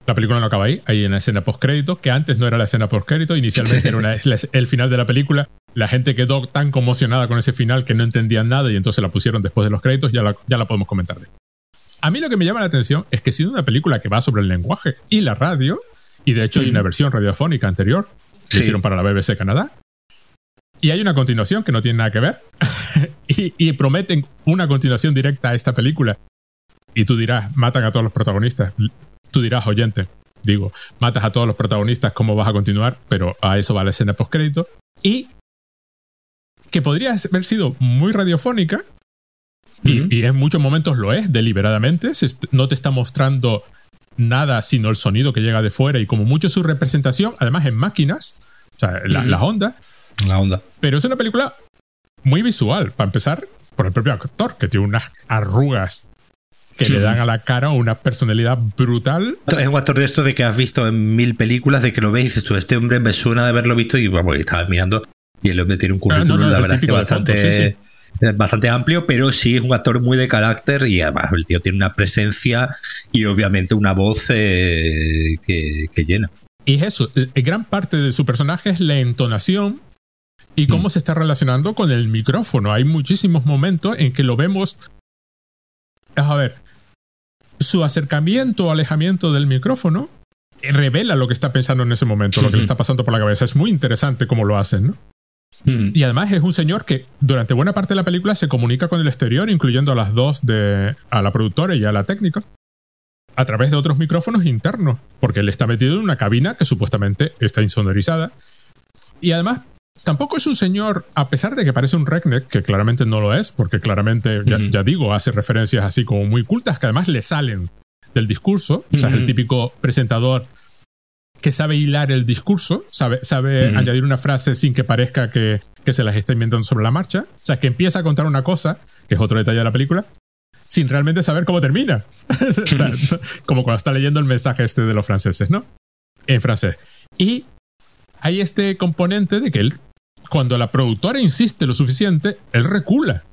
la película no acaba ahí, hay una escena post-crédito, que antes no era la escena post-crédito, inicialmente era [laughs] el final de la película. La gente quedó tan conmocionada con ese final que no entendían nada y entonces la pusieron después de los créditos, ya la, ya la podemos comentar. A mí lo que me llama la atención es que siendo una película que va sobre el lenguaje y la radio, Y de hecho hay una versión radiofónica anterior que hicieron para la BBC Canadá. Y hay una continuación que no tiene nada que ver. [laughs] y, prometen una continuación directa a esta película. Y tú dirás, matan a todos los protagonistas. Tú dirás, oyente, digo, matas a todos los protagonistas, ¿cómo vas a continuar? Pero a eso va la escena post-crédito. Y que podría haber sido muy radiofónica, y, en muchos momentos lo es deliberadamente, no te está mostrando nada sino el sonido que llega de fuera y como mucho su representación, además en máquinas, o sea, la, onda. La onda. Pero es una película muy visual, para empezar, por el propio actor, que tiene unas arrugas que le dan a la cara una personalidad brutal. Es un actor de esto de que has visto en mil películas, de que lo ves y dices tú, este hombre me suena de haberlo visto y vamos, estabas mirando y el hombre tiene un currículum, la verdad es que bastante, bastante amplio, pero sí es un actor muy de carácter y además el tío tiene una presencia y obviamente una voz eh, que, llena. Y es eso, eh, gran parte de su personaje es la entonación y cómo mm. se está relacionando con el micrófono. Hay muchísimos momentos en que lo vemos. A ver, su acercamiento o alejamiento del micrófono revela lo que está pensando en ese momento, lo que le está pasando por la cabeza. Es muy interesante cómo lo hacen, ¿no? Hmm. Y además es un señor que durante buena parte de la película se comunica con el exterior, incluyendo a las dos de. a la productora y a la técnica, a través de otros micrófonos internos, porque él está metido en una cabina que supuestamente está insonorizada. Y además, tampoco es un señor, a pesar de que parece un redneck, que claramente no lo es, porque claramente, ya, digo, hace referencias así como muy cultas que además le salen del discurso. O sea, es el típico presentador que sabe hilar el discurso, sabe, sabe añadir una frase sin que parezca que, se las está inventando sobre la marcha. O sea, que empieza a contar una cosa, que es otro detalle de la película, sin realmente saber cómo termina. [laughs] como cuando está leyendo el mensaje este de los franceses, ¿no? En francés. Y hay este componente de que él, cuando la productora insiste lo suficiente, él recula.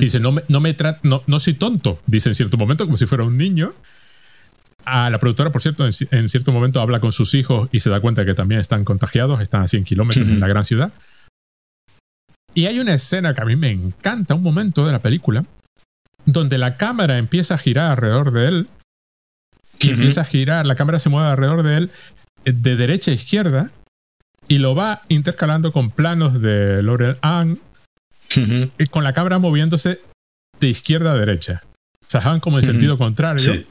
Dice, no me, no, me no, no soy tonto, dice en cierto momento, como si fuera un niño, a la productora, por cierto, en, cierto momento habla con sus hijos y se da cuenta que también están contagiados, están a 100 kilómetros en la gran ciudad. Y hay una escena que a mí me encanta, un momento de la película, donde la cámara empieza a girar alrededor de él. Y empieza a girar, la cámara se mueve alrededor de él eh, de derecha a izquierda y lo va intercalando con planos de Laurel Ann, y con la cámara moviéndose de izquierda a derecha. O sea, van como en sentido contrario.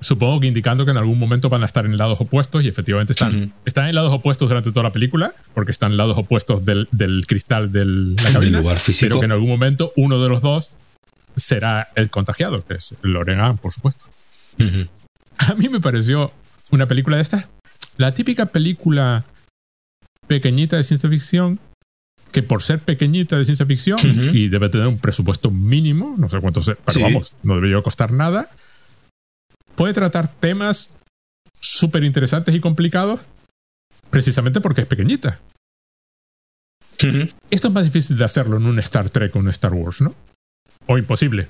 Supongo que indicando que en algún momento van a estar en lados opuestos y efectivamente están, están en lados opuestos durante toda la película, porque están en lados opuestos del, cristal de la cabina, lugar físico. pero que en algún momento uno de los dos será el contagiado, que es Lorena, por supuesto. A mí me pareció una película de estas, la típica película pequeñita de ciencia ficción, que por ser pequeñita de ciencia ficción y debe tener un presupuesto mínimo, no sé cuánto, pero vamos, no debería costar nada puede tratar temas súper interesantes y complicados precisamente porque es pequeñita. Esto es más difícil de hacerlo en un Star Trek o un Star Wars, ¿no? O imposible.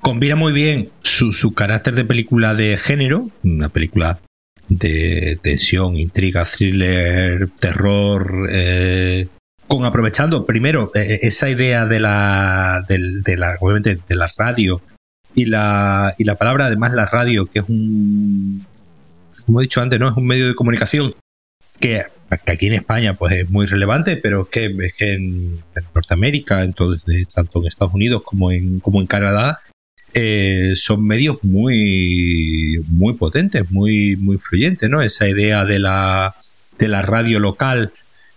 Combina muy bien su, carácter de película de género, una película de tensión, intriga, thriller, terror, eh, con aprovechando primero eh, esa idea de la, de la, obviamente, de la radio y la, y la palabra, además la radio, que es un, como he dicho antes, ¿no? Es un medio de comunicación que, aquí en España pues es muy relevante, pero es que, es que en, Norteamérica, entonces, tanto en Estados Unidos como en, como en Canadá, eh, son medios muy, muy potentes, muy, muy fluyentes, ¿no? Esa idea de la, de la radio local,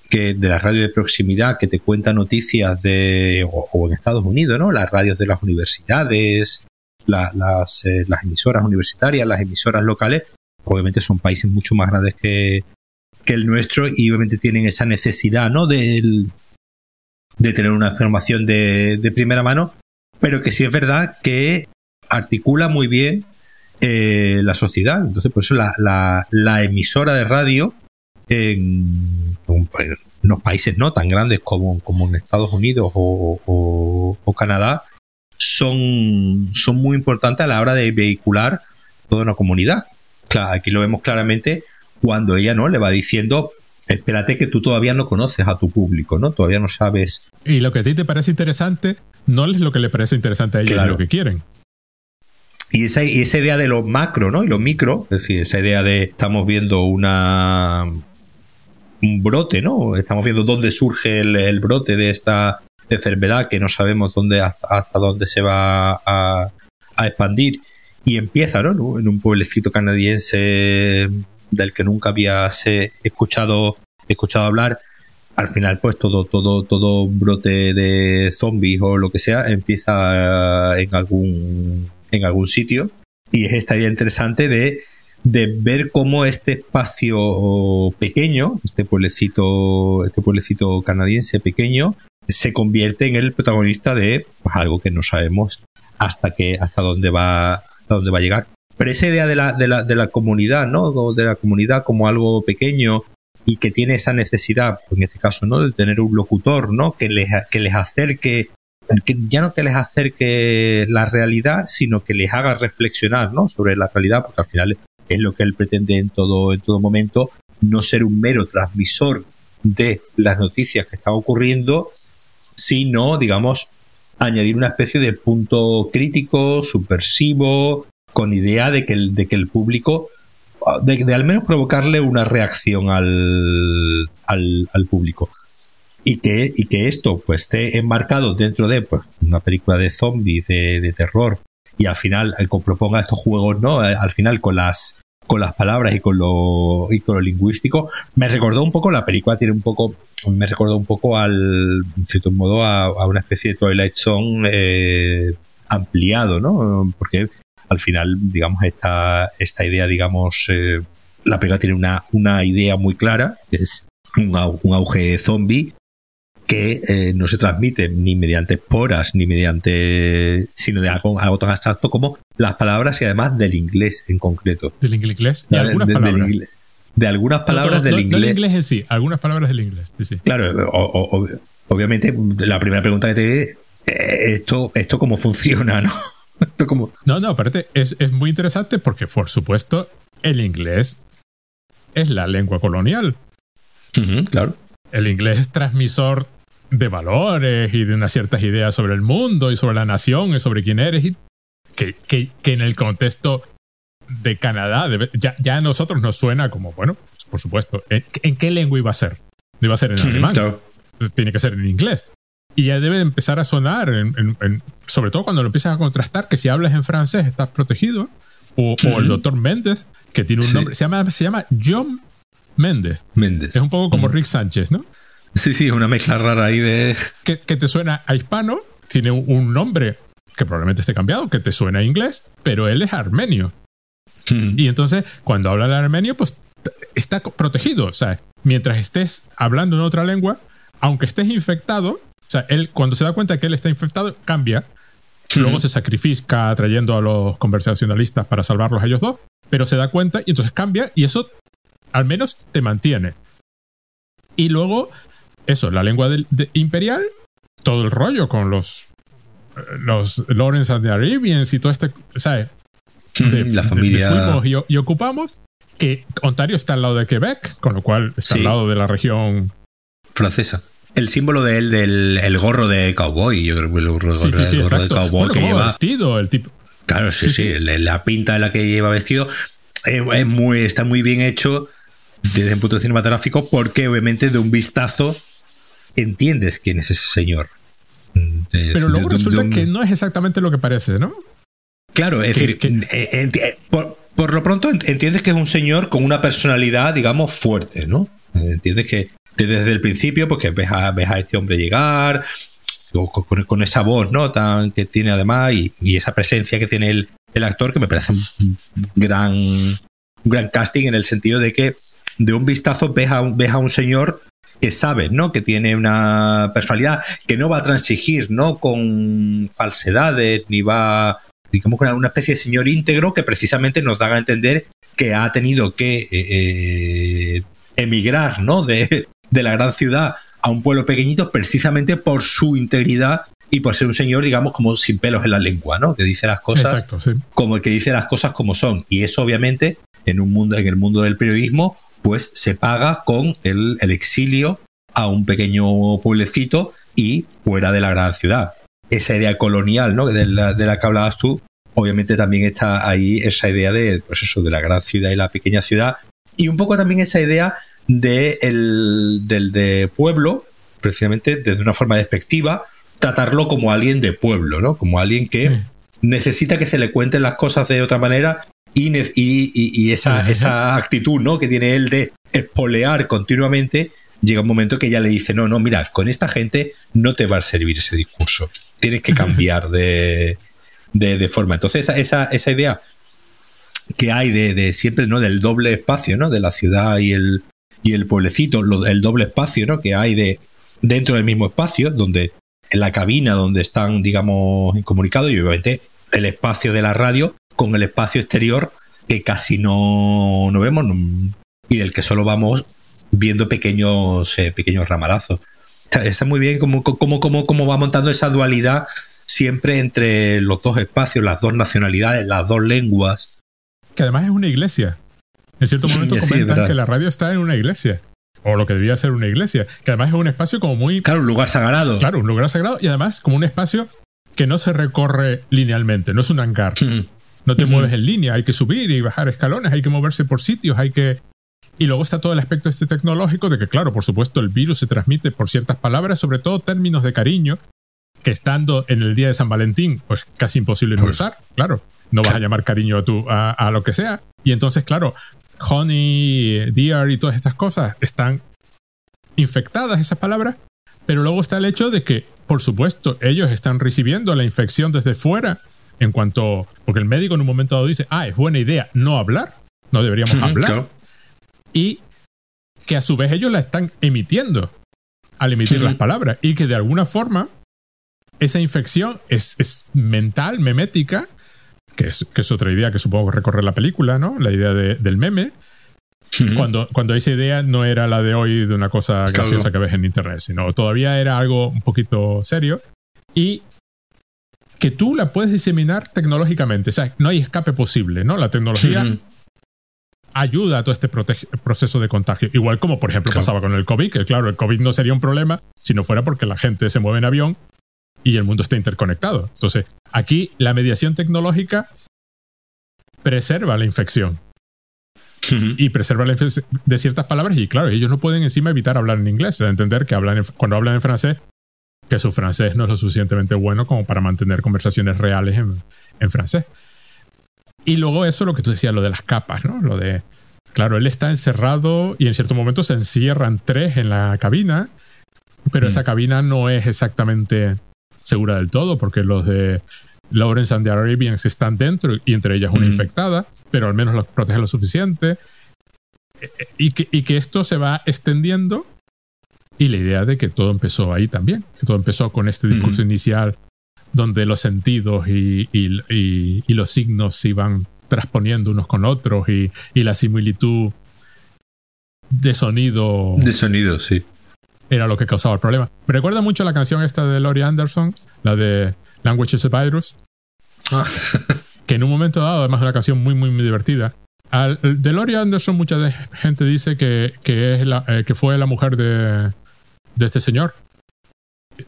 que, de la radio de proximidad que te cuenta noticias de, o, en Estados Unidos, ¿no? Las radios de las universidades, las, eh, las emisoras universitarias, las emisoras locales, obviamente son países mucho más grandes que, que el nuestro y obviamente tienen esa necesidad ¿no? de, de tener una información de, de, primera mano, pero que sí es verdad que articula muy bien eh, la sociedad. Entonces, por eso la, emisora de radio en, en, unos países no tan grandes como, como en Estados Unidos o, o, o Canadá, son, son muy importantes a la hora de vehicular toda una comunidad. Claro, aquí lo vemos claramente cuando ella no le va diciendo espérate que tú todavía no conoces a tu público, ¿no? Todavía no sabes. Y lo que a ti te parece interesante no es lo que le parece interesante a ella lo que quieren. y esa, y esa idea de lo macro, ¿no? Y lo micro, es decir, esa idea de estamos viendo una un brote, ¿no? Estamos viendo dónde surge el, brote de esta enfermedad que no sabemos dónde hasta, dónde se va a, expandir y empieza, ¿no? En un pueblecito canadiense del que nunca había escuchado escuchado hablar al final pues todo todo todo brote de zombies o lo que sea empieza en algún en algún sitio y es esta idea interesante de, de ver cómo este espacio pequeño, este pueblecito, este pueblecito canadiense pequeño, se convierte en el protagonista de pues, algo que no sabemos hasta que, hasta dónde va, hasta dónde va a llegar. Pero esa idea de la, de la, de la comunidad, ¿no? De la comunidad como algo pequeño y que tiene esa necesidad, en este caso, ¿no? De tener un locutor, ¿no? Que les, que les acerque que ya no que les acerque la realidad, sino que les haga reflexionar ¿no? sobre la realidad, porque al final es lo que él pretende en todo, en todo momento, no ser un mero transmisor de las noticias que están ocurriendo, sino, digamos, añadir una especie de punto crítico, subversivo, con idea de que de que el público, de, de al menos provocarle una reacción al, al, al público y que, y que esto pues esté enmarcado dentro de pues, una película de zombies, de, terror, y al final que proponga estos juegos, ¿no? Eh, al final con las con las palabras y con lo y con lo lingüístico, me recordó un poco, la película tiene un poco, me recordó un poco al, en cierto modo, a, una especie de Twilight Zone eh, ampliado, ¿no? Porque al final, digamos, esta, esta idea, digamos, eh, la película tiene una, una idea muy clara, que es un, un auge zombie, que eh, no se transmite ni mediante esporas, ni mediante, sino de algo, algo, tan abstracto como las palabras y además del inglés en concreto. ¿Del inglés? De, algunas palabras. de algunas palabras del inglés. del inglés en sí, algunas palabras del inglés. Claro, obviamente la primera pregunta que te eh, esto, esto cómo funciona, ¿no? [laughs] esto como... No, no, aparte es, es muy interesante porque, por supuesto, el inglés es la lengua colonial. claro. El inglés es transmisor de valores y de unas ciertas ideas sobre el mundo y sobre la nación y sobre quién eres, y que, que, que en el contexto de Canadá ya, ya, a nosotros nos suena como, bueno, por supuesto, ¿en, qué lengua iba a ser? No iba a ser en alemán, tiene que ser en inglés. Y ya debe empezar a sonar, en, sobre todo cuando lo empiezas a contrastar, que si hablas en francés estás protegido, o, el doctor Méndez, que tiene un nombre, se llama, se llama John Méndez. Méndez. Es un poco como Rick Sánchez, ¿no? Sí, sí, una mezcla rara ahí de. Que, te suena a hispano, tiene un nombre que probablemente esté cambiado, que te suena a inglés, pero él es armenio. Y entonces, cuando habla el armenio, pues está protegido. O sea, mientras estés hablando en otra lengua, aunque estés infectado, o sea, él cuando se da cuenta que él está infectado, cambia. Luego se sacrifica trayendo a los conversacionalistas para salvarlos a ellos dos, pero se da cuenta y entonces cambia y eso al menos te mantiene. Y luego eso, la lengua imperial, todo el rollo con los, los Lawrence and the Arabians y todo este, ¿sabes? la familia. fuimos y, ocupamos, que Ontario está al lado de Quebec, con lo cual está al lado de la región francesa. El símbolo de él del el gorro de cowboy, yo creo que el gorro, de cowboy que lleva. vestido, el tipo. Claro, sí, sí, la pinta en la que lleva vestido eh, es muy, está muy bien hecho desde un punto cinematográfico porque obviamente de un vistazo entiendes quién es ese señor. Pero luego resulta que no es exactamente lo que parece, ¿no? Claro, es decir, eh, eh, por, lo pronto entiendes que es un señor con una personalidad, digamos, fuerte, ¿no? Entiendes que desde el principio, pues que ves a, ves a este hombre llegar, con, esa voz, ¿no? Tan que tiene además y, esa presencia que tiene el, el, actor, que me parece un gran, gran casting en el sentido de que de un vistazo ves a, a un señor que sabe, ¿no? Que tiene una personalidad que no va a transigir, ¿no? Con falsedades, ni va, digamos, con una especie de señor íntegro que precisamente nos da a entender que ha tenido que eh, eh, emigrar, ¿no? De, de la gran ciudad a un pueblo pequeñito precisamente por su integridad y por ser un señor, digamos, como sin pelos en la lengua, ¿no? Que dice las cosas como el que dice las cosas como son. Y eso, obviamente, en un mundo, en el mundo del periodismo, pues se paga con el, exilio a un pequeño pueblecito y fuera de la gran ciudad. Esa idea colonial, ¿no? De la, de la que hablabas tú, obviamente también está ahí esa idea de, pues eso, de la gran ciudad y la pequeña ciudad. Y un poco también esa idea de el, del de pueblo, precisamente desde una forma despectiva, tratarlo como alguien de pueblo, ¿no? Como alguien que mm. necesita que se le cuenten las cosas de otra manera y, y, esa, esa actitud, ¿no? Que tiene él de espolear continuamente, llega un momento que ella le dice, no, no, mira, con esta gente no te va a servir ese discurso, tienes que cambiar de, de, forma. Entonces, esa, esa, idea que hay de, de, siempre, ¿no? Del doble espacio, ¿no? De la ciudad y el, y el pueblecito, el doble espacio, ¿no? Que hay de dentro del mismo espacio, donde en la cabina donde están, digamos, incomunicados y obviamente el espacio de la radio con el espacio exterior que casi no, no vemos y del que solo vamos viendo pequeños, eh, pequeños ramalazos. Está, muy bien cómo, cómo, cómo, cómo va montando esa dualidad siempre entre los dos espacios, las dos nacionalidades, las dos lenguas. Que además es una iglesia. En cierto momento comentan que la radio está en una iglesia. O lo que debía ser una iglesia. Que además es un espacio como muy. Claro, un lugar sagrado. Claro, un lugar sagrado. Y además como un espacio que no se recorre linealmente. No es un hangar. No te mueves en línea. Hay que subir y bajar escalones. Hay que moverse por sitios. Hay que. Y luego está todo el aspecto este tecnológico de que, claro, por supuesto, el virus se transmite por ciertas palabras, sobre todo términos de cariño, que estando en el día de San Valentín, pues casi imposible no usar. Claro, no vas a llamar cariño a, tu, a lo que sea. Y entonces, claro, honey, dear y todas estas cosas están infectadas, esas palabras, pero luego está el hecho de que, por supuesto, ellos están recibiendo la infección desde fuera, en cuanto, porque el médico en un momento dado dice, ah, es buena idea no hablar, no deberíamos hablar, y que a su vez ellos la están emitiendo al emitir las palabras, y que de alguna forma esa infección es, es mental, memética, que es, otra idea que supongo que recorre la película, ¿no? La idea del meme. cuando, cuando esa idea no era la de hoy de una cosa graciosa que ves en internet, sino todavía era algo un poquito serio. Y que tú la puedes diseminar tecnológicamente. O sea, no hay escape posible, ¿no? La tecnología ayuda a todo este proceso de contagio. Igual como, por ejemplo, pasaba con el COVID, que claro, el COVID no sería un problema si no fuera porque la gente se mueve en avión y el mundo está interconectado. Entonces, aquí la mediación tecnológica preserva la infección. Y preserva la infección de ciertas palabras. Y claro, ellos no pueden encima evitar hablar en inglés, de entender que hablan cuando hablan en francés, que su francés no es lo suficientemente bueno como para mantener conversaciones reales en, en francés. Y luego eso, lo que tú decías, lo de las capas, ¿no? Lo de, claro, él está encerrado y en cierto momento se encierran tres en la cabina, pero esa cabina no es exactamente segura del todo, porque los de Lawrence and the Arabians están dentro y entre ellas una infectada, pero al menos los protege lo suficiente. E, e, y que, y que esto se va extendiendo y la idea de que todo empezó ahí también, que todo empezó con este discurso inicial donde los sentidos y, y, los signos se iban transponiendo unos con otros y, la similitud de sonido. De sonido, sí era lo que causaba el problema. Me recuerda mucho la canción esta de Laurie Anderson, la de Language is a Virus, ah. [laughs] que en un momento dado, además de una canción muy, muy, muy divertida. Al, de Laurie Anderson mucha gente dice que, que, es la, eh, que fue la mujer de, de este señor.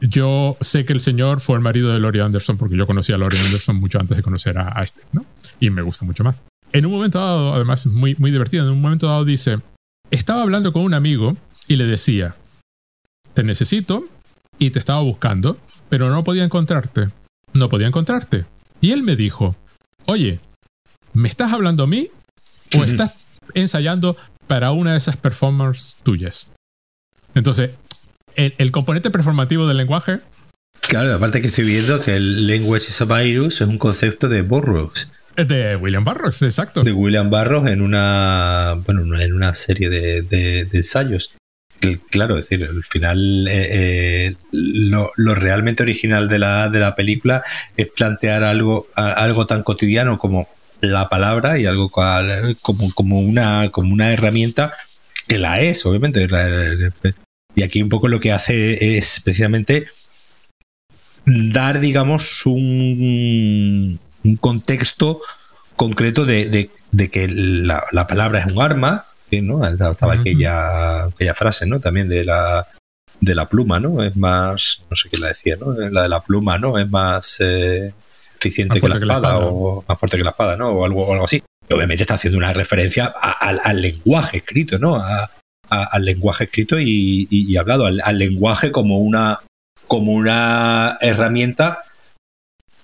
Yo sé que el señor fue el marido de Laurie Anderson porque yo conocí a Laurie Anderson mucho antes de conocer a, a este, ¿no? Y me gusta mucho más. En un momento dado, además muy, muy divertido, en un momento dado dice, estaba hablando con un amigo y le decía, te necesito y te estaba buscando, pero no podía encontrarte. No podía encontrarte. Y él me dijo, oye, ¿me estás hablando a mí o estás ensayando para una de esas performances tuyas? Entonces, el, componente performativo del lenguaje... Claro, aparte que estoy viendo que el language is a virus es un concepto de Burroughs. De William Burroughs, exacto. De William Burroughs en una, bueno, en una serie de, de ensayos claro, es decir, al final eh, eh, lo, realmente original de la, de la película es plantear algo, algo tan cotidiano como la palabra y algo como, como, una, como una herramienta que la es, obviamente. Y aquí un poco lo que hace es especialmente dar, digamos, un, contexto concreto de, que la, la palabra es un arma, ¿no? Estaba aquella, aquella frase, ¿no? También de la, de la pluma, ¿no? Es más, no sé qué la decía, ¿no? La de la pluma, ¿no? Es más, eh, eficiente que la, espada, o más fuerte que la espada, ¿no? O algo, algo así. obviamente está haciendo una referencia al lenguaje escrito, ¿no? al lenguaje escrito y, hablado, al, lenguaje como una, como una herramienta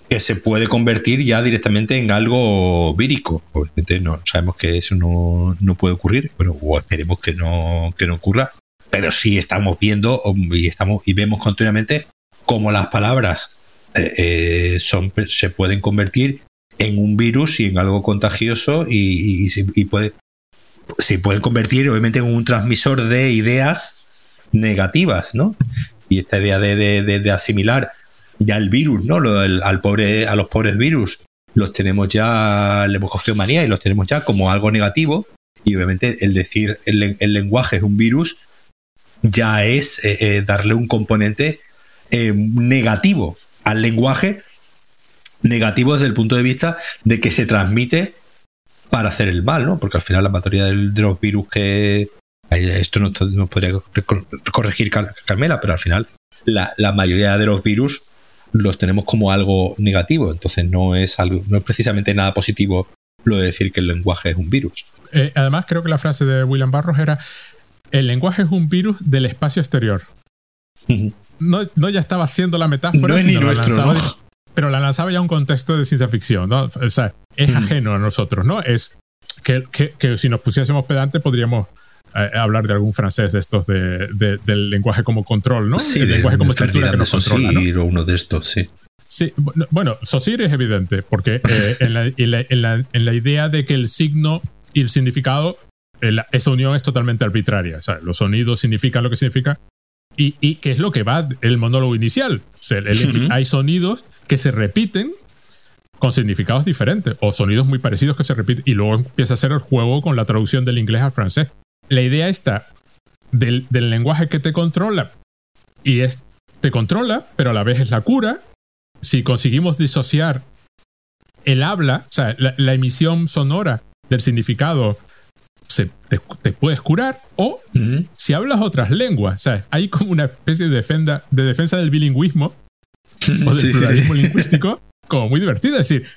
que se puede convertir ya directamente en algo vírico. Obviamente no sabemos que eso no, puede ocurrir, bueno, o esperemos que no, que no ocurra, pero sí estamos viendo y estamos y vemos continuamente cómo las palabras eh, eh, son, se pueden convertir en un virus y en algo contagioso y, y, puede, se pueden convertir obviamente en un transmisor de ideas negativas, ¿no? Y esta idea de, de asimilar ya el virus, ¿no? al pobre, a los pobres virus los tenemos ya, le hemos cogido manía y los tenemos ya como algo negativo. Y obviamente el decir el, lenguaje es un virus ya es eh, eh, darle un componente eh, negativo al lenguaje, negativo desde el punto de vista de que se transmite para hacer el mal, ¿no? Porque al final la mayoría de los virus que... Esto no, podría corregir Carmela, pero al final la, la mayoría de los virus los tenemos como algo negativo. Entonces no es algo, no es precisamente nada positivo lo de decir que el lenguaje es un virus. Eh, además, creo que la frase de William Barros era el lenguaje es un virus del espacio exterior. no, no, ya estaba haciendo la metáfora, pero la lanzaba ya a un contexto de ciencia ficción, ¿no? O sea, es ajeno a nosotros, ¿no? Es que, que, que si nos pusiésemos pedante podríamos hablar de algún francés de estos de, del lenguaje como control, ¿no? Sí, el lenguaje como estructura que no controla, ¿no? o uno de estos, sí. Sí, bueno, Saussure es evidente, porque eh, [laughs] en, la, en, la, en, la, idea de que el signo y el significado, esa unión es totalmente arbitraria. O sea, los sonidos significan lo que significa. Y, y que es lo que va el monólogo inicial. O sea, hay sonidos que se repiten con significados diferentes, o sonidos muy parecidos que se repiten, y luego empieza a hacer el juego con la traducción del inglés al francés la idea está del, lenguaje que te controla y es, te controla, pero a la vez es la cura. Si conseguimos disociar el habla, o sea, la, emisión sonora del significado, se, te, puedes curar. O si hablas otras lenguas, o sea, hay como una especie de, defensa, de defensa del bilingüismo [laughs] o del pluralismo lingüístico, como muy divertida. Es decir,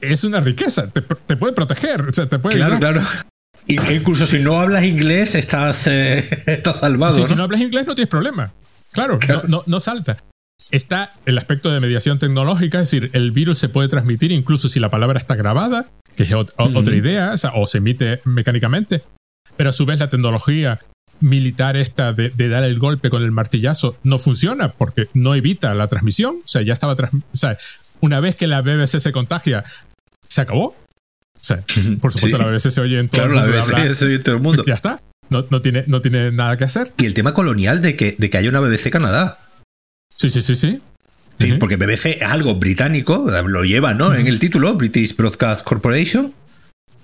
es una riqueza, te, puede proteger, o sea, te puede. Claro, claro. Incluso si no hablas inglés, estás, eh, [laughs] estás salvado. Si no hablas inglés, no tienes problema. Claro, No, no, salta. Está el aspecto de mediación tecnológica, es decir, el virus se puede transmitir incluso si la palabra está grabada, que es otra idea, o, se emite mecánicamente. Pero a su vez la tecnología militar esta de, dar el golpe con el martillazo no funciona porque no evita la transmisión. O sea, ya estaba... O sea, una vez que la BBC se contagia, se acabó por supuesto, la BBC se oye en todo el mundo. Claro, la BBC se oye en todo el mundo. Ya está. No, tiene, no tiene nada que hacer. Y el tema colonial de que, de que haya una BBC Canadá. Sí, sí, sí, sí. Sí, porque BBC es algo británico, lo lleva, ¿no? En el título, British Broadcast Corporation,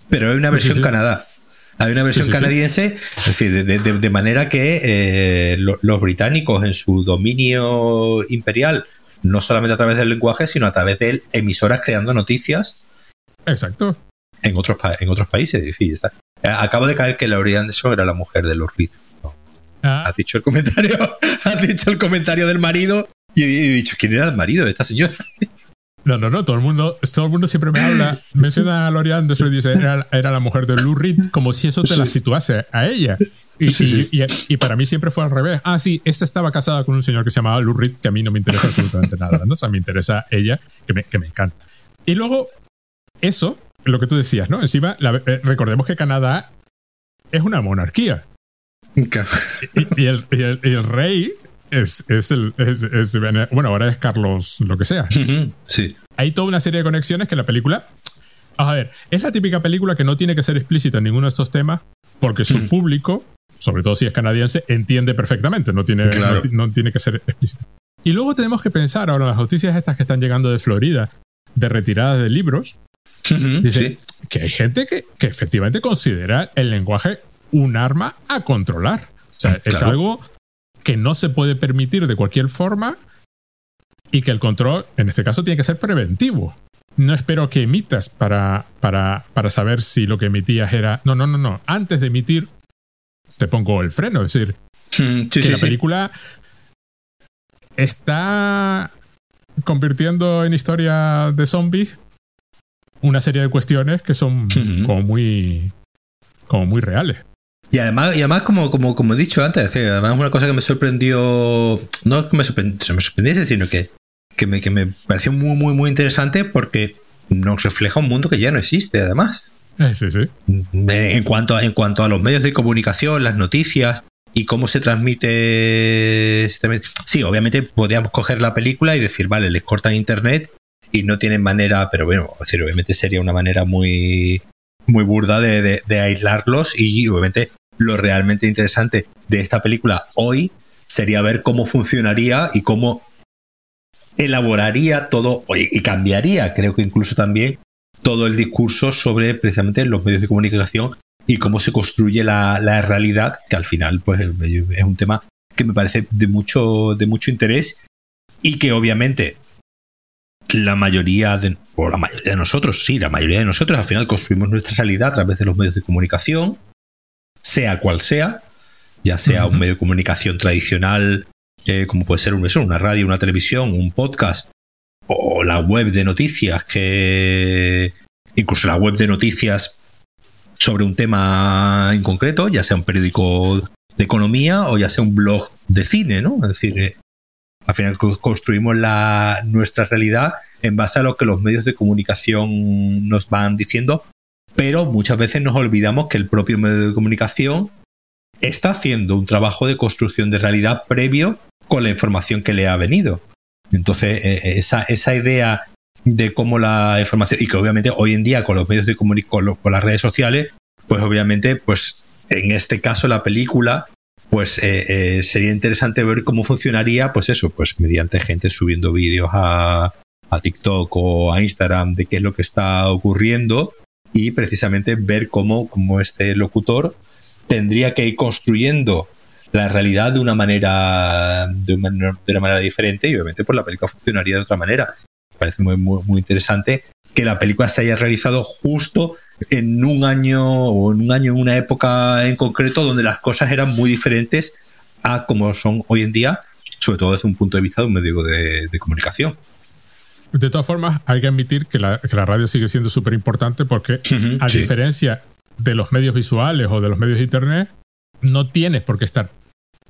pero hay una versión Canadá. Hay una versión canadiense, es decir, de, manera que eh, los británicos en su dominio imperial, no solamente a través del lenguaje, sino a través de emisoras creando noticias. Exacto en otros, en otros países. está. Acabo de caer que Laurie Anderson era la mujer de Lord Reed. Ah. Has dicho el comentario, [laughs] has dicho el comentario del marido y he dicho, ¿quién era el marido de esta señora? No, no, no, todo el mundo, todo el mundo siempre me habla, menciona a Laurie Anderson y dice, era, la mujer de Lou Reed, como si eso te la situase a ella. Y, para mí siempre fue al revés. Ah, sí, esta estaba casada con un señor que se llamaba Lou Reed, que a mí no me interesa absolutamente nada. ¿no? O sea, me interesa ella, que me, que me encanta. Y luego, eso lo que tú decías, ¿no? Encima, eh, recordemos que Canadá es una monarquía. Y, el, rey es, el. bueno, ahora es Carlos, lo que sea. Sí. Hay toda una serie de conexiones que la película. A ver, es la típica película que no tiene que ser explícita en ninguno de estos temas, porque su mm. público, sobre todo si es canadiense, entiende perfectamente, no tiene, no, tiene que ser explícita. Y luego tenemos que pensar ahora las noticias estas que están llegando de Florida, de retiradas de libros, Dice que hay gente que, efectivamente considera el lenguaje un arma a controlar. O sea, es algo que no se puede permitir de cualquier forma y que el control, en este caso, tiene que ser preventivo. No espero que emitas para, para, para saber si lo que emitías era. No, no, no, no. Antes de emitir, te pongo el freno. Es decir, que la película está convirtiendo en historia de zombies una serie de cuestiones que son como muy como muy reales. Y además, y además como, como, como he dicho antes, además una cosa que me sorprendió, no es que me, sorprendiese, me sorprendiese, sino que, que, me, que me pareció muy, muy, muy interesante porque nos refleja un mundo que ya no existe, además. Eh, sí, sí. En cuanto, a, en cuanto a los medios de comunicación, las noticias y cómo se transmite. Sí, obviamente podríamos coger la película y decir, vale, les cortan internet y no tienen manera, pero bueno, decir, obviamente sería una manera muy, muy burda de, aislarlos y obviamente lo realmente interesante de esta película hoy sería ver cómo funcionaría y cómo elaboraría todo y cambiaría, creo que incluso también todo el discurso sobre precisamente los medios de comunicación y cómo se construye la, realidad, que al final pues es un tema que me parece de mucho, de mucho interés y que obviamente la mayoría de, o la mayoría de nosotros, sí, la mayoría de nosotros al final construimos nuestra realidad a través de los medios de comunicación, sea cual sea, ya sea un medio de comunicación tradicional, eh, como puede ser una radio, una televisión, un podcast, o la web de noticias, que incluso la web de noticias sobre un tema en concreto, ya sea un periódico de economía o ya sea un blog de cine, ¿no? Es decir, eh, al final construimos nuestra realidad en base a lo que los medios de comunicación nos van diciendo, pero muchas veces nos olvidamos que el propio medio de comunicación está haciendo un trabajo de construcción de realidad previo con la información que le ha venido. Entonces, eh, esa, esa idea de cómo la información, y que obviamente hoy en día con los medios de comunicación, con, las redes sociales, pues obviamente, pues en este caso la película, pues eh, sería interesante ver cómo funcionaría, pues eso, pues mediante gente subiendo vídeos a, a TikTok o a Instagram de qué es lo que está ocurriendo y precisamente ver cómo, cómo este locutor tendría que ir construyendo la realidad de una manera de una, manera diferente y obviamente pues la película funcionaría de otra manera. Me parece muy, muy, muy interesante que la película se haya realizado justo en un año o en un año, en una época en concreto donde las cosas eran muy diferentes a como son hoy en día, sobre todo desde un punto de vista de un medio de, de comunicación. De todas formas, hay que admitir que la, radio sigue siendo súper importante porque, a diferencia de los medios visuales o de los medios de Internet, no tienes por qué estar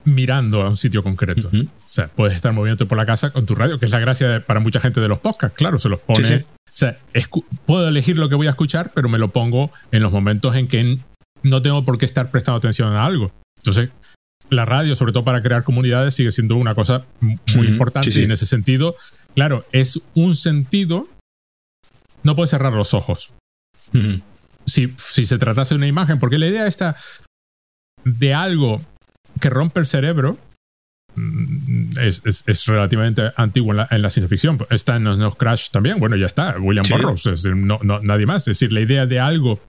mirando a un sitio concreto. O sea, puedes estar moviéndote por la casa con tu radio, que es la gracia para mucha gente de los podcasts. Claro, se los pone. O sea, puedo elegir lo que voy a escuchar, pero me lo pongo en los momentos en que no tengo por qué estar prestando atención a algo. Entonces, la radio, sobre todo para crear comunidades, sigue siendo una cosa muy importante y en ese sentido, claro, es un sentido, no puedes cerrar los ojos. si, si, se tratase de una imagen, porque la idea está de algo que rompe el cerebro mm, es, es, relativamente antiguo en la, en la, ciencia ficción. Está en los Crash también. Bueno, ya está. William Burroughs, no, no, nadie más. Es decir, la idea de algo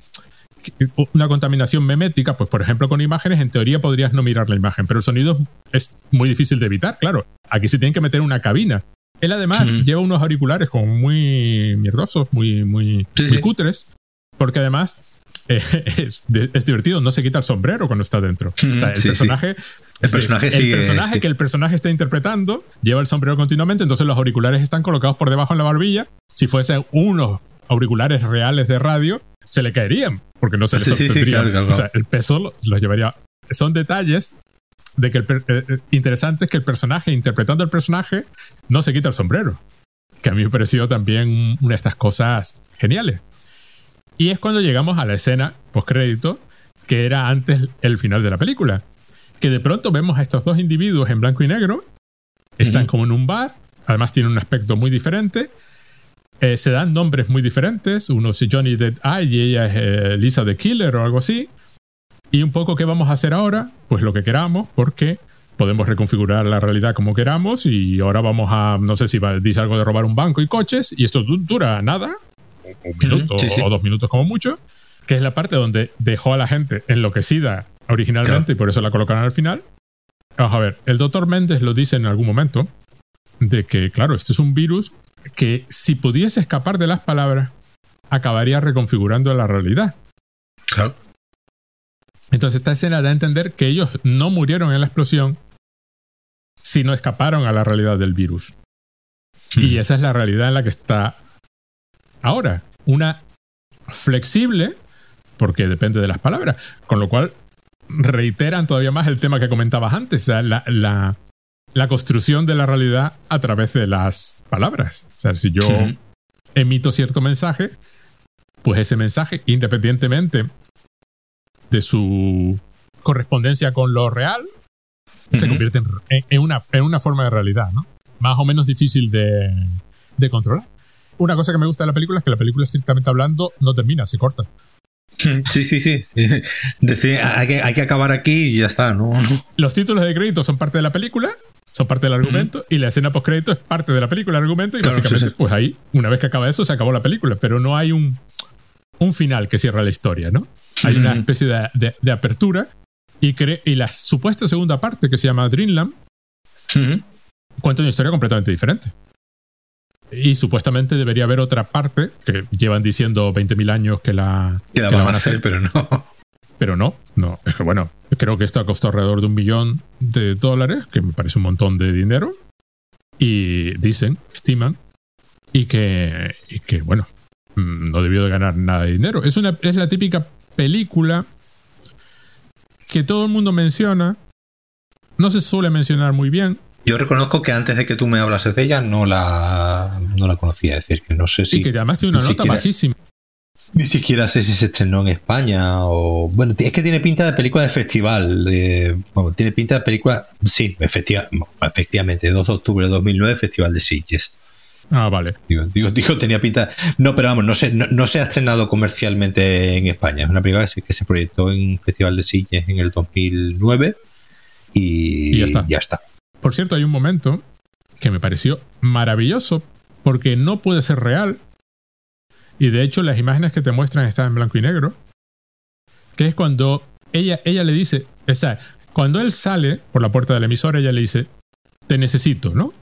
una contaminación memética, pues por ejemplo con imágenes, en teoría podrías no mirar la imagen, pero el sonido es muy difícil de evitar, claro. Aquí se tienen que meter una cabina. Él además lleva unos auriculares como muy mierdosos, muy, muy, cutres, porque además eh, [laughs] es, divertido, no se quita el sombrero cuando está dentro. o sea, el personaje... El personaje, el personaje que el personaje está interpretando lleva el sombrero continuamente, entonces los auriculares están colocados por debajo en la barbilla. Si fuesen unos auriculares reales de radio, se le caerían, porque no se le sostendría. O sea, el peso los llevaría. Son detalles de que el eh, eh, interesante es que el personaje, interpretando el personaje, no se quita el sombrero. Que a mí me pareció también una de estas cosas geniales. Y es cuando llegamos a la escena postcrédito, que era antes el final de la película. Que de pronto vemos a estos dos individuos en blanco y negro, están como en un bar, además tienen un aspecto muy diferente, eh, se dan nombres muy diferentes. Uno es Johnny Dead Eye y ella es eh, Lisa the Killer o algo así. Y un poco qué vamos a hacer ahora, pues lo que queramos, porque podemos reconfigurar la realidad como queramos y ahora vamos a, no sé si dice algo de robar un banco y coches y esto dura nada, un minuto o dos minutos como mucho, que es la parte donde dejó a la gente enloquecida originalmente y por eso la colocaron al final. Vamos a ver, el doctor Méndez lo dice en algún momento, de que, claro, este es un virus que si pudiese escapar de las palabras, acabaría reconfigurando la realidad. Claro. Entonces esta escena da a entender que ellos no murieron en la explosión, sino escaparon a la realidad del virus. Y esa es la realidad en la que está ahora. Una flexible, porque depende de las palabras, con lo cual reiteran todavía más el tema que comentabas antes, o sea, la, la, la construcción de la realidad a través de las palabras. O sea, si yo emito cierto mensaje, pues ese mensaje, independientemente de su correspondencia con lo real, se convierte en, una, en una forma de realidad, ¿no? Más o menos difícil de, de controlar. Una cosa que me gusta de la película es que la película, estrictamente hablando, no termina, se corta. [laughs] Sí, sí, sí. [laughs] Decir, hay que, hay que acabar aquí y ya está, ¿no? [laughs] Los títulos de crédito son parte de la película, son parte del argumento, y la escena post crédito es parte de la película, el argumento, y básicamente, pues ahí, una vez que acaba eso, se acabó la película, pero no hay un, un final que cierra la historia, ¿no? Hay una especie de, apertura y, y la supuesta segunda parte, que se llama Dreamland, cuenta una historia completamente diferente. Y supuestamente debería haber otra parte, que llevan diciendo 20.000 años que la, que la, van, a hacer, pero no. Pero no, no. Es que bueno, creo que esto ha costado alrededor de un millón de dólares, que me parece un montón de dinero. Y dicen, estiman, y que, y que bueno, mm, no debió de ganar nada de dinero. Es, una, es la típica película que todo el mundo menciona, no se suele mencionar muy bien, yo reconozco que antes de que tú me hablases de ella no la, no la conocía, es decir, que no sé si... Y que además tiene una nota bajísima. Ni siquiera sé si se estrenó en España o... Bueno, es que tiene pinta de película de festival. Bueno, tiene pinta de película... Sí, efectiva, efectivamente, 2 de octubre de 2009, Festival de Sitges. Ah, vale. Digo, digo, tenía pinta... No, pero vamos, no se, no, se ha estrenado comercialmente en España. Es una película que se, que se proyectó en Festival de Sitges en el 2009 y, ya está. Ya está. Por cierto, hay un momento que me pareció maravilloso porque no puede ser real. Y de hecho las imágenes que te muestran están en blanco y negro. Que es cuando ella, ella le dice, o sea, cuando él sale por la puerta del emisor, ella le dice, te necesito, ¿no?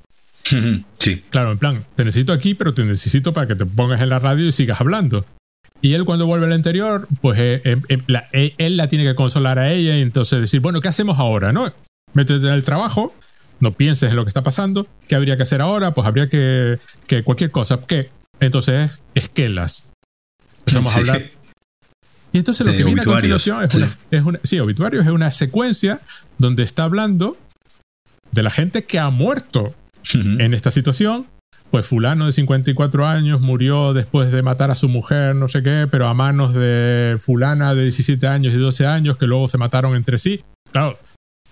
[laughs] Sí. Claro, en plan, te necesito aquí, pero te necesito para que te pongas en la radio y sigas hablando. Y él cuando vuelve al interior, pues eh, eh, eh, él la tiene que consolar a ella y entonces decir, bueno, ¿qué hacemos ahora? ¿No? Métete en el trabajo no pienses en lo que está pasando. ¿Qué habría que hacer ahora? Pues habría que, que cualquier cosa. ¿Qué? Entonces, esquelas. Empezamos a hablar. Y entonces lo que viene a continuación es, una, es una, Sí, obituario es una secuencia donde está hablando de la gente que ha muerto en esta situación. Pues fulano de 54 años murió después de matar a su mujer, no sé qué, pero a manos de fulana de 17 años y 12 años que luego se mataron entre sí. Claro,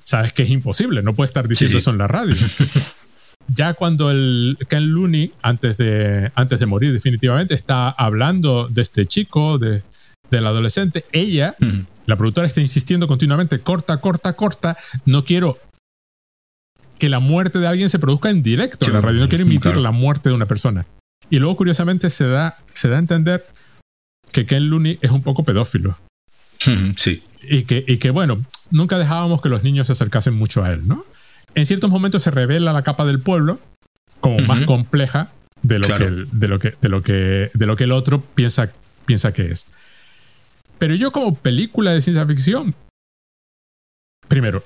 sabes que es imposible, no puede estar diciendo eso en la radio. [laughs] ya cuando el Ken Looney, antes de, antes de morir definitivamente, está hablando de este chico, de, del adolescente, ella, la productora está insistiendo continuamente, corta, corta, corta, no quiero que la muerte de alguien se produzca en directo en la radio, no quiero emitir la muerte de una persona. Y luego, curiosamente, se da, se da a entender que Ken Looney es un poco pedófilo. Sí. Y que, y que, bueno, nunca dejábamos que los niños se acercasen mucho a él, ¿no? En ciertos momentos se revela la capa del pueblo como más compleja de lo, que, de, lo que, de, lo que, de lo que el otro piensa, piensa que es. Pero yo como película de ciencia ficción, primero,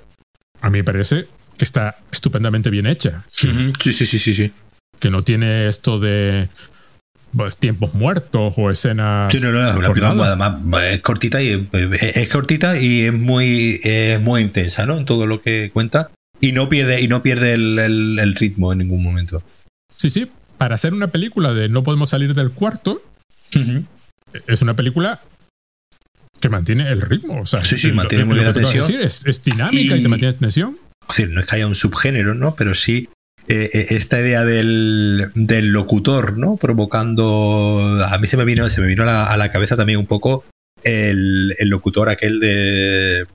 a mí me parece que está estupendamente bien hecha. Sí, sí, sí, sí, sí. Que no tiene esto de pues, tiempos muertos o escenas. Sí, no, no, además es cortita y es, cortita y es muy, muy intensa, ¿no? En todo lo que cuenta. Y no pierde, y no pierde el, ritmo en ningún momento. Sí, sí. Para hacer una película de no podemos salir del cuarto, es una película que mantiene el ritmo. O sea, sí, sí, mantiene muy bien la tensión. es, dinámica y, y te mantiene tensión. Es decir, no es que haya un subgénero, ¿no? Pero sí eh, eh, esta idea del, del, locutor, ¿no? Provocando. A mí se me vino, se me vino a la, cabeza también un poco el, el locutor aquel de,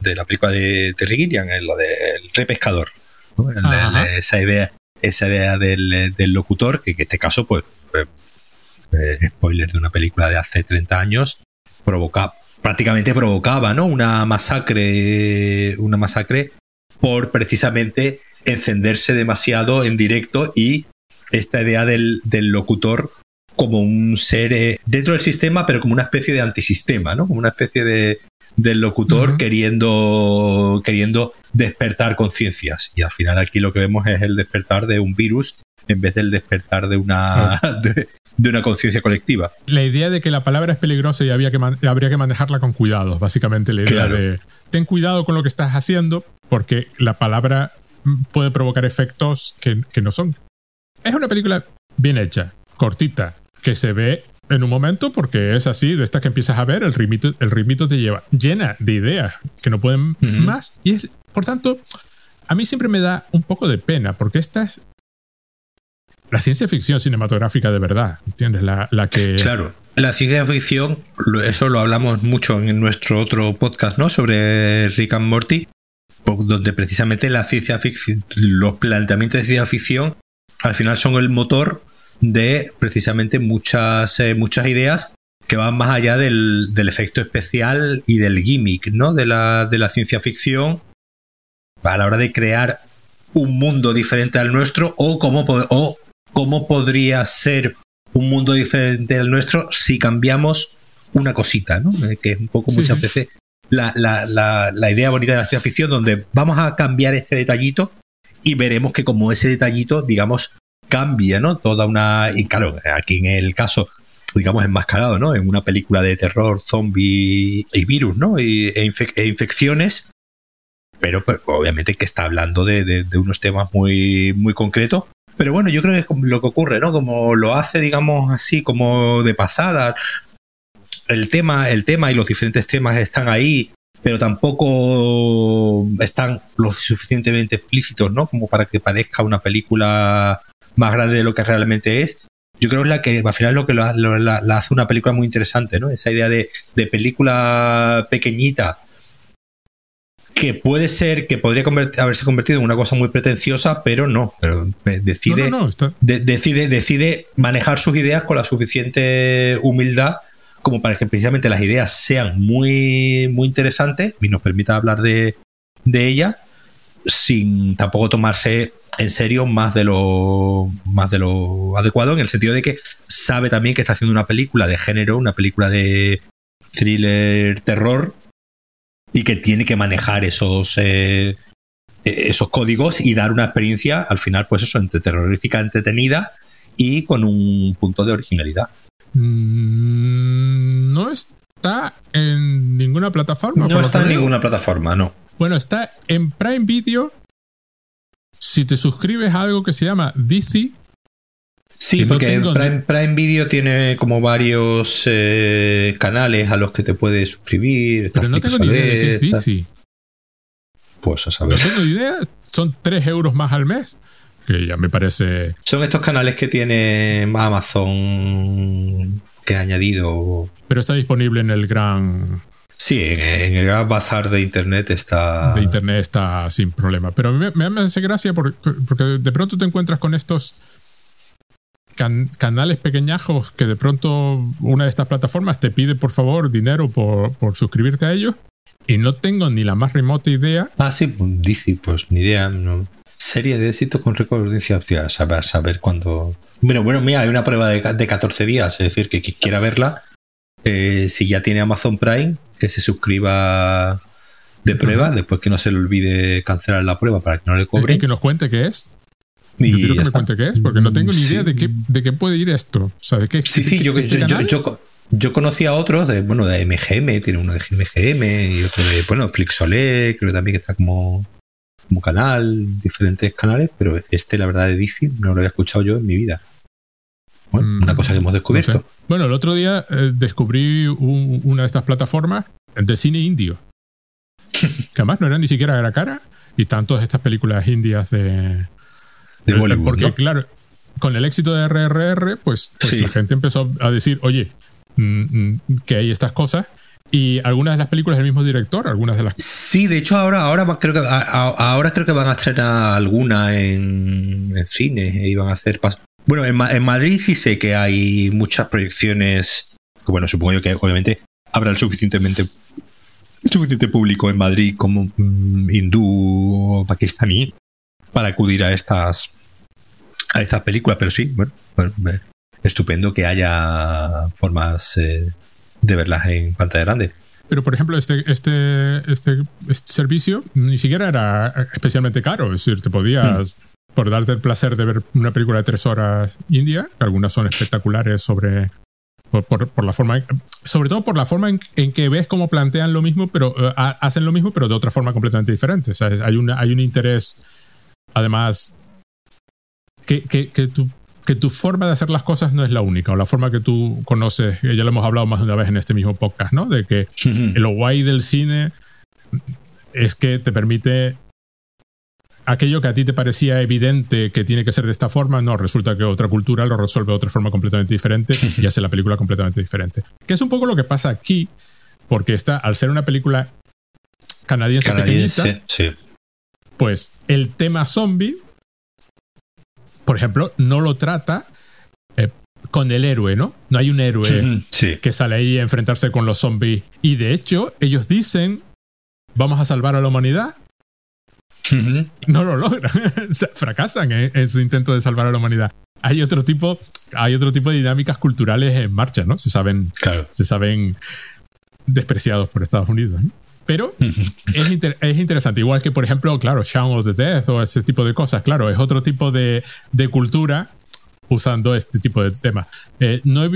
de la película de Terry Gilliam, la del Rey Pescador. esa idea, esa idea del, del, locutor, que en este caso, pues, eh, spoiler de una película de hace 30 años, provoca, prácticamente provocaba, ¿no? Una masacre, una masacre por precisamente encenderse demasiado en directo y esta idea del, locutor como un ser eh, dentro del sistema, pero como una especie de antisistema, ¿no? Como una especie de, del locutor queriendo, queriendo despertar conciencias. Y al final aquí lo que vemos es el despertar de un virus en vez del despertar de una, [laughs] de, una conciencia colectiva. La idea de que la palabra es peligrosa y había que habría que manejarla con cuidado, básicamente la idea de ten cuidado con lo que estás haciendo porque la palabra puede provocar efectos que, que no son. Es una película bien hecha, cortita, que se ve en un momento porque es así, de estas que empiezas a ver, el ritmito, el ritmito te lleva llena de ideas que no pueden más y es, por tanto, a mí siempre me da un poco de pena porque esta es la ciencia ficción cinematográfica de verdad, ¿entiendes? La, la que... Claro, la ciencia ficción, eso lo hablamos mucho en nuestro otro podcast, ¿no? Sobre Rick and Morty, donde precisamente la ciencia ficción, los planteamientos de ciencia ficción al final son el motor de precisamente muchas, eh, muchas ideas que van más allá del, del, efecto especial y del gimmick, ¿no? De la, de la ciencia ficción a la hora de crear un mundo diferente al nuestro o cómo, o cómo podría ser un mundo diferente al nuestro si cambiamos una cosita, ¿no? Eh, que es un poco muchas veces la, la, la, la, idea bonita de la ciencia ficción, donde vamos a cambiar este detallito y veremos que como ese detallito, digamos, cambia, ¿no? Toda una... Y claro, aquí en el caso, digamos, enmascarado, ¿no? En una película de terror, zombie y virus, ¿no? E, e infecciones, pero, obviamente que está hablando de, de, unos temas muy, muy concretos. Pero bueno, yo creo que es lo que ocurre, ¿no? Como lo hace, digamos, así, como de pasada. El tema, el tema y los diferentes temas están ahí, pero tampoco están lo suficientemente explícitos, ¿no? Como para que parezca una película más grande de lo que realmente es. Yo creo que es la que al final lo que la, hace una película muy interesante, ¿no? Esa idea de, película pequeñita que puede ser que podría haberse convertido en una cosa muy pretenciosa, pero no, pero decide, decide, decide manejar sus ideas con la suficiente humildad como para que precisamente las ideas sean muy, muy interesantes y nos permita hablar de, de ellas sin tampoco tomarse en serio más de lo más de lo adecuado en el sentido de que sabe también que está haciendo una película de género, una película de thriller terror y que tiene que manejar esos eh, esos códigos y dar una experiencia al final pues eso entre terrorífica entretenida y con un punto de originalidad. Mm, no está en ninguna plataforma. No está en ninguna plataforma, no. Bueno, está en Prime Video si te suscribes a algo que se llama DC. Sí, porque Prime, Video tiene como varios eh, canales a los que te puedes suscribir. Pero no tengo ni idea de qué es DC. Pues a saber. No tengo ni idea. Son 3 euros más al mes. Que ya me parece. Son estos canales que tiene Amazon que ha añadido. Pero está disponible en el gran Sí, en, el gran bazar de Internet está... De Internet está sin problema. Pero me, me hace gracia porque, de pronto te encuentras con estos canales pequeñajos que de pronto una de estas plataformas te pide por favor dinero por, suscribirte a ellos y no tengo ni la más remota idea. Ah, sí, pues, dice, pues ni idea. No. Serie de éxito con récord de audiencia. saber, saber cuándo... Bueno, bueno, mira, hay una prueba de, de 14 días, es decir, que quien quiera verla, eh, si ya tiene Amazon Prime, que se suscriba de prueba, después que no se le olvide cancelar la prueba para que no le cobre. Y que nos cuente qué es. yo quiero que me cuente qué es, porque no tengo ni idea de, qué, de qué puede ir esto. O sea, de qué, sí, sí, yo, este yo, yo, conocía a otros de, bueno, de MGM, tiene uno de MGM y otro de, bueno, Flixolé, creo también que está como, como canal, diferentes canales, pero este, la verdad, de DC no lo había escuchado yo en mi vida. Bueno, una mm, cosa que hemos descubierto. Bueno, el otro día eh, descubrí una de estas plataformas de cine indio. [laughs] que además no era ni siquiera la cara. Y están todas estas películas indias de. De Bollywood. Porque, claro, con el éxito de RRR, pues, pues la gente empezó a decir, oye, mm, mm, que hay estas cosas. Y algunas de las películas del mismo director, algunas de las. Sí, de hecho, ahora, ahora creo que ahora creo que van a estrenar alguna en, en cine y van a hacer bueno, en, Madrid sí sé que hay muchas proyecciones. bueno, supongo yo que obviamente habrá suficientemente suficiente público en Madrid como mm, hindú o pakistaní para acudir a estas a estas películas, pero sí, bueno, estupendo que haya formas eh, de verlas en pantalla grande. pero por ejemplo, este, este, este, este servicio ni siquiera era especialmente caro. Es decir, te podías, mm. por darte el placer de ver una película de tres horas india, que algunas son espectaculares sobre. Por, la forma, sobre todo por la forma en, que ves cómo plantean lo mismo, pero eh, hacen lo mismo, pero de otra forma completamente diferente. O sea, hay, una, hay un interés, además, que, que, que tú que tu forma de hacer las cosas no es la única, o la forma que tú conoces, ya lo hemos hablado más de una vez en este mismo podcast, ¿no? De que lo guay del cine es que te permite aquello que a ti te parecía evidente que tiene que ser de esta forma, no, resulta que otra cultura lo resuelve de otra forma completamente diferente y hace la película completamente diferente. Que es un poco lo que pasa aquí, porque está, al ser una película canadiense, pequeñita, pues el tema zombie por ejemplo, no lo trata eh, con el héroe, ¿no? No hay un héroe que sale ahí a enfrentarse con los zombies. Y de hecho, ellos dicen, vamos a salvar a la humanidad. No lo logran. [laughs] fracasan en, su intento de salvar a la humanidad. Hay otro tipo, hay otro tipo de dinámicas culturales en marcha, ¿no? Se saben, se saben despreciados por Estados Unidos. ¿no? Pero es, interesante. Igual que, por ejemplo, claro, Shaun of the Death o ese tipo de cosas. Claro, es otro tipo de, cultura usando este tipo de temas. Eh, no,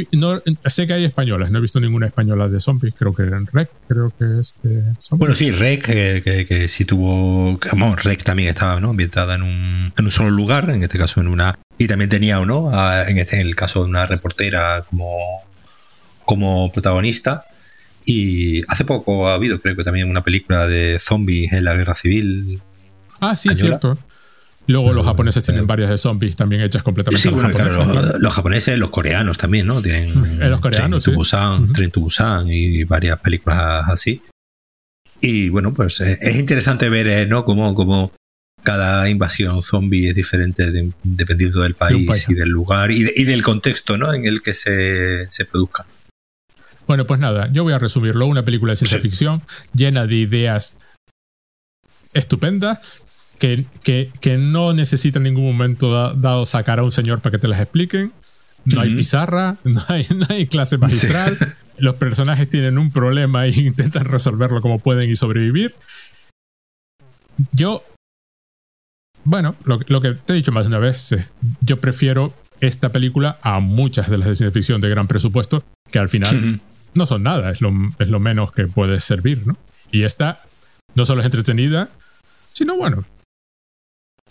sé que hay españolas, no he visto ninguna española de zombies, creo que en Rec, creo que es de Bueno, sí, Rec, que, que, sí tuvo, Vamos, Rec también estaba ¿no? ambientada en un, en un solo lugar, en este caso en una, y también tenía, ¿no? en, este, en el caso de una reportera como, como protagonista, y hace poco ha habido, creo que también una película de zombies en la guerra civil. Ah, sí, es cierto. Luego los japoneses tienen varias de zombies también hechas completamente. Sí, bueno, claro, los, japoneses, los coreanos también, ¿no? Tienen los coreanos, Train to Busan, y varias películas así. Y bueno, pues eh, es interesante ver, eh, ¿no? Cómo, cómo cada invasión zombie es diferente dependiendo del país, y del lugar y, del contexto, ¿no? En el que se, se produzca. Bueno, pues nada, yo voy a resumirlo. Una película de ciencia ficción llena de ideas estupendas que, que, no necesita en ningún momento dado sacar a un señor para que te las expliquen. No hay pizarra, [laughs] no hay, no hay clase magistral. Los personajes tienen un problema e [laughs] intentan resolverlo como pueden y sobrevivir. Yo, bueno, lo, lo que te he dicho más de una vez, yo prefiero esta película a muchas de las de ciencia ficción de gran presupuesto, que al final no son nada, es lo, es lo menos que puede servir, ¿no? Y esta no solo es entretenida, sino bueno.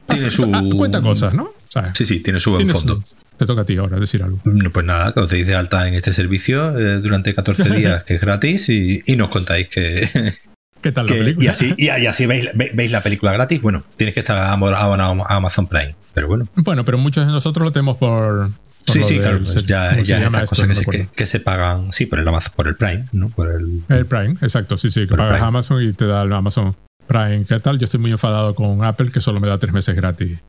Tiene su. Cuenta cosas, ¿no? sí, sí, tiene su buen fondo. te toca a ti ahora decir algo. Pues nada, que os deis de alta en este servicio eh, durante 14 [laughs] días, que es gratis, y, nos contáis que. ¿Qué tal la película? Y así, y, así veis, veis, la película gratis. Bueno, tienes que estar abonado a Amazon Prime, pero bueno. Bueno, pero muchos de nosotros lo tenemos por, Sí, sí, claro. Pues ya, ya estas cosas que, se, pagan, sí, por el, por el Prime, ¿no? Por el, el Prime, exacto. Sí, sí, que pagas Amazon y te da el Amazon Prime. ¿Qué tal? Yo estoy muy enfadado con Apple que solo me da tres meses gratis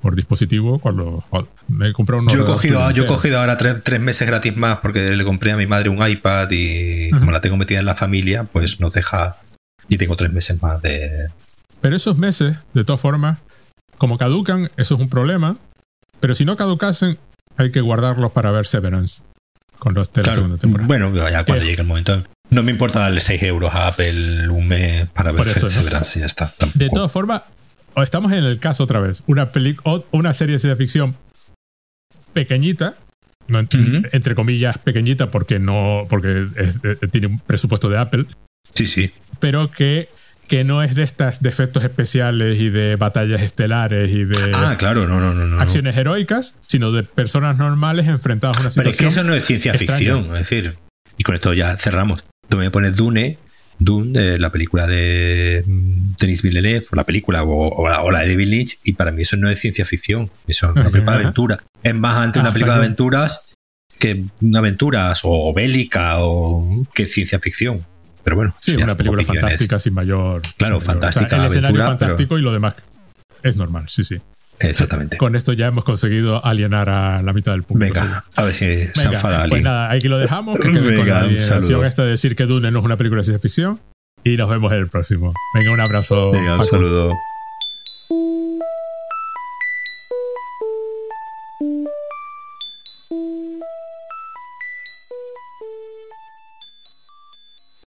por dispositivo cuando me compré un yo he cogido yo he cogido ahora tres, meses gratis más porque le compré a mi madre un iPad y como la tengo metida en la familia pues nos deja y tengo tres meses más de pero esos meses de todas formas como caducan eso es un problema pero si no caducasen, hay que guardarlos para ver Severance con los de la segunda temporada. Bueno, ya cuando llegue el momento. No me importa darle 6 euros a Apple un mes para ver Severance y ya está. De todas formas, estamos en el caso otra vez. Una, una serie de ciencia ficción pequeñita, entre comillas pequeñita porque no porque tiene un presupuesto de Apple. Sí, sí. Pero que que no es de estas de efectos especiales y de batallas estelares y de ah, claro, no, no, no, acciones heroicas, sino de personas normales enfrentadas a una situación. Pero es que eso no es ciencia ficción, es decir, y con esto ya cerramos. Tú me pones Dune, Dune, de la película de mm, Denis Villeneuve, o la película, o, la, de David Lynch, y para mí eso no es ciencia ficción, eso es una película de aventura. Es más ante una ah, película de aventuras que una aventuras o bélica o que ciencia ficción. Pero bueno, sí, una película fantástica sin mayor. Claro, fantástica. el escenario fantástico y lo demás es normal, sí, sí. Exactamente. Con esto ya hemos conseguido alienar a la mitad del público. Venga, a ver si se enfada alguien. Pues nada, aquí lo dejamos. Que Venga, con la esta de decir que Dune no es una película de ciencia ficción. Y nos vemos en el próximo. Venga, un abrazo. Venga, un saludo.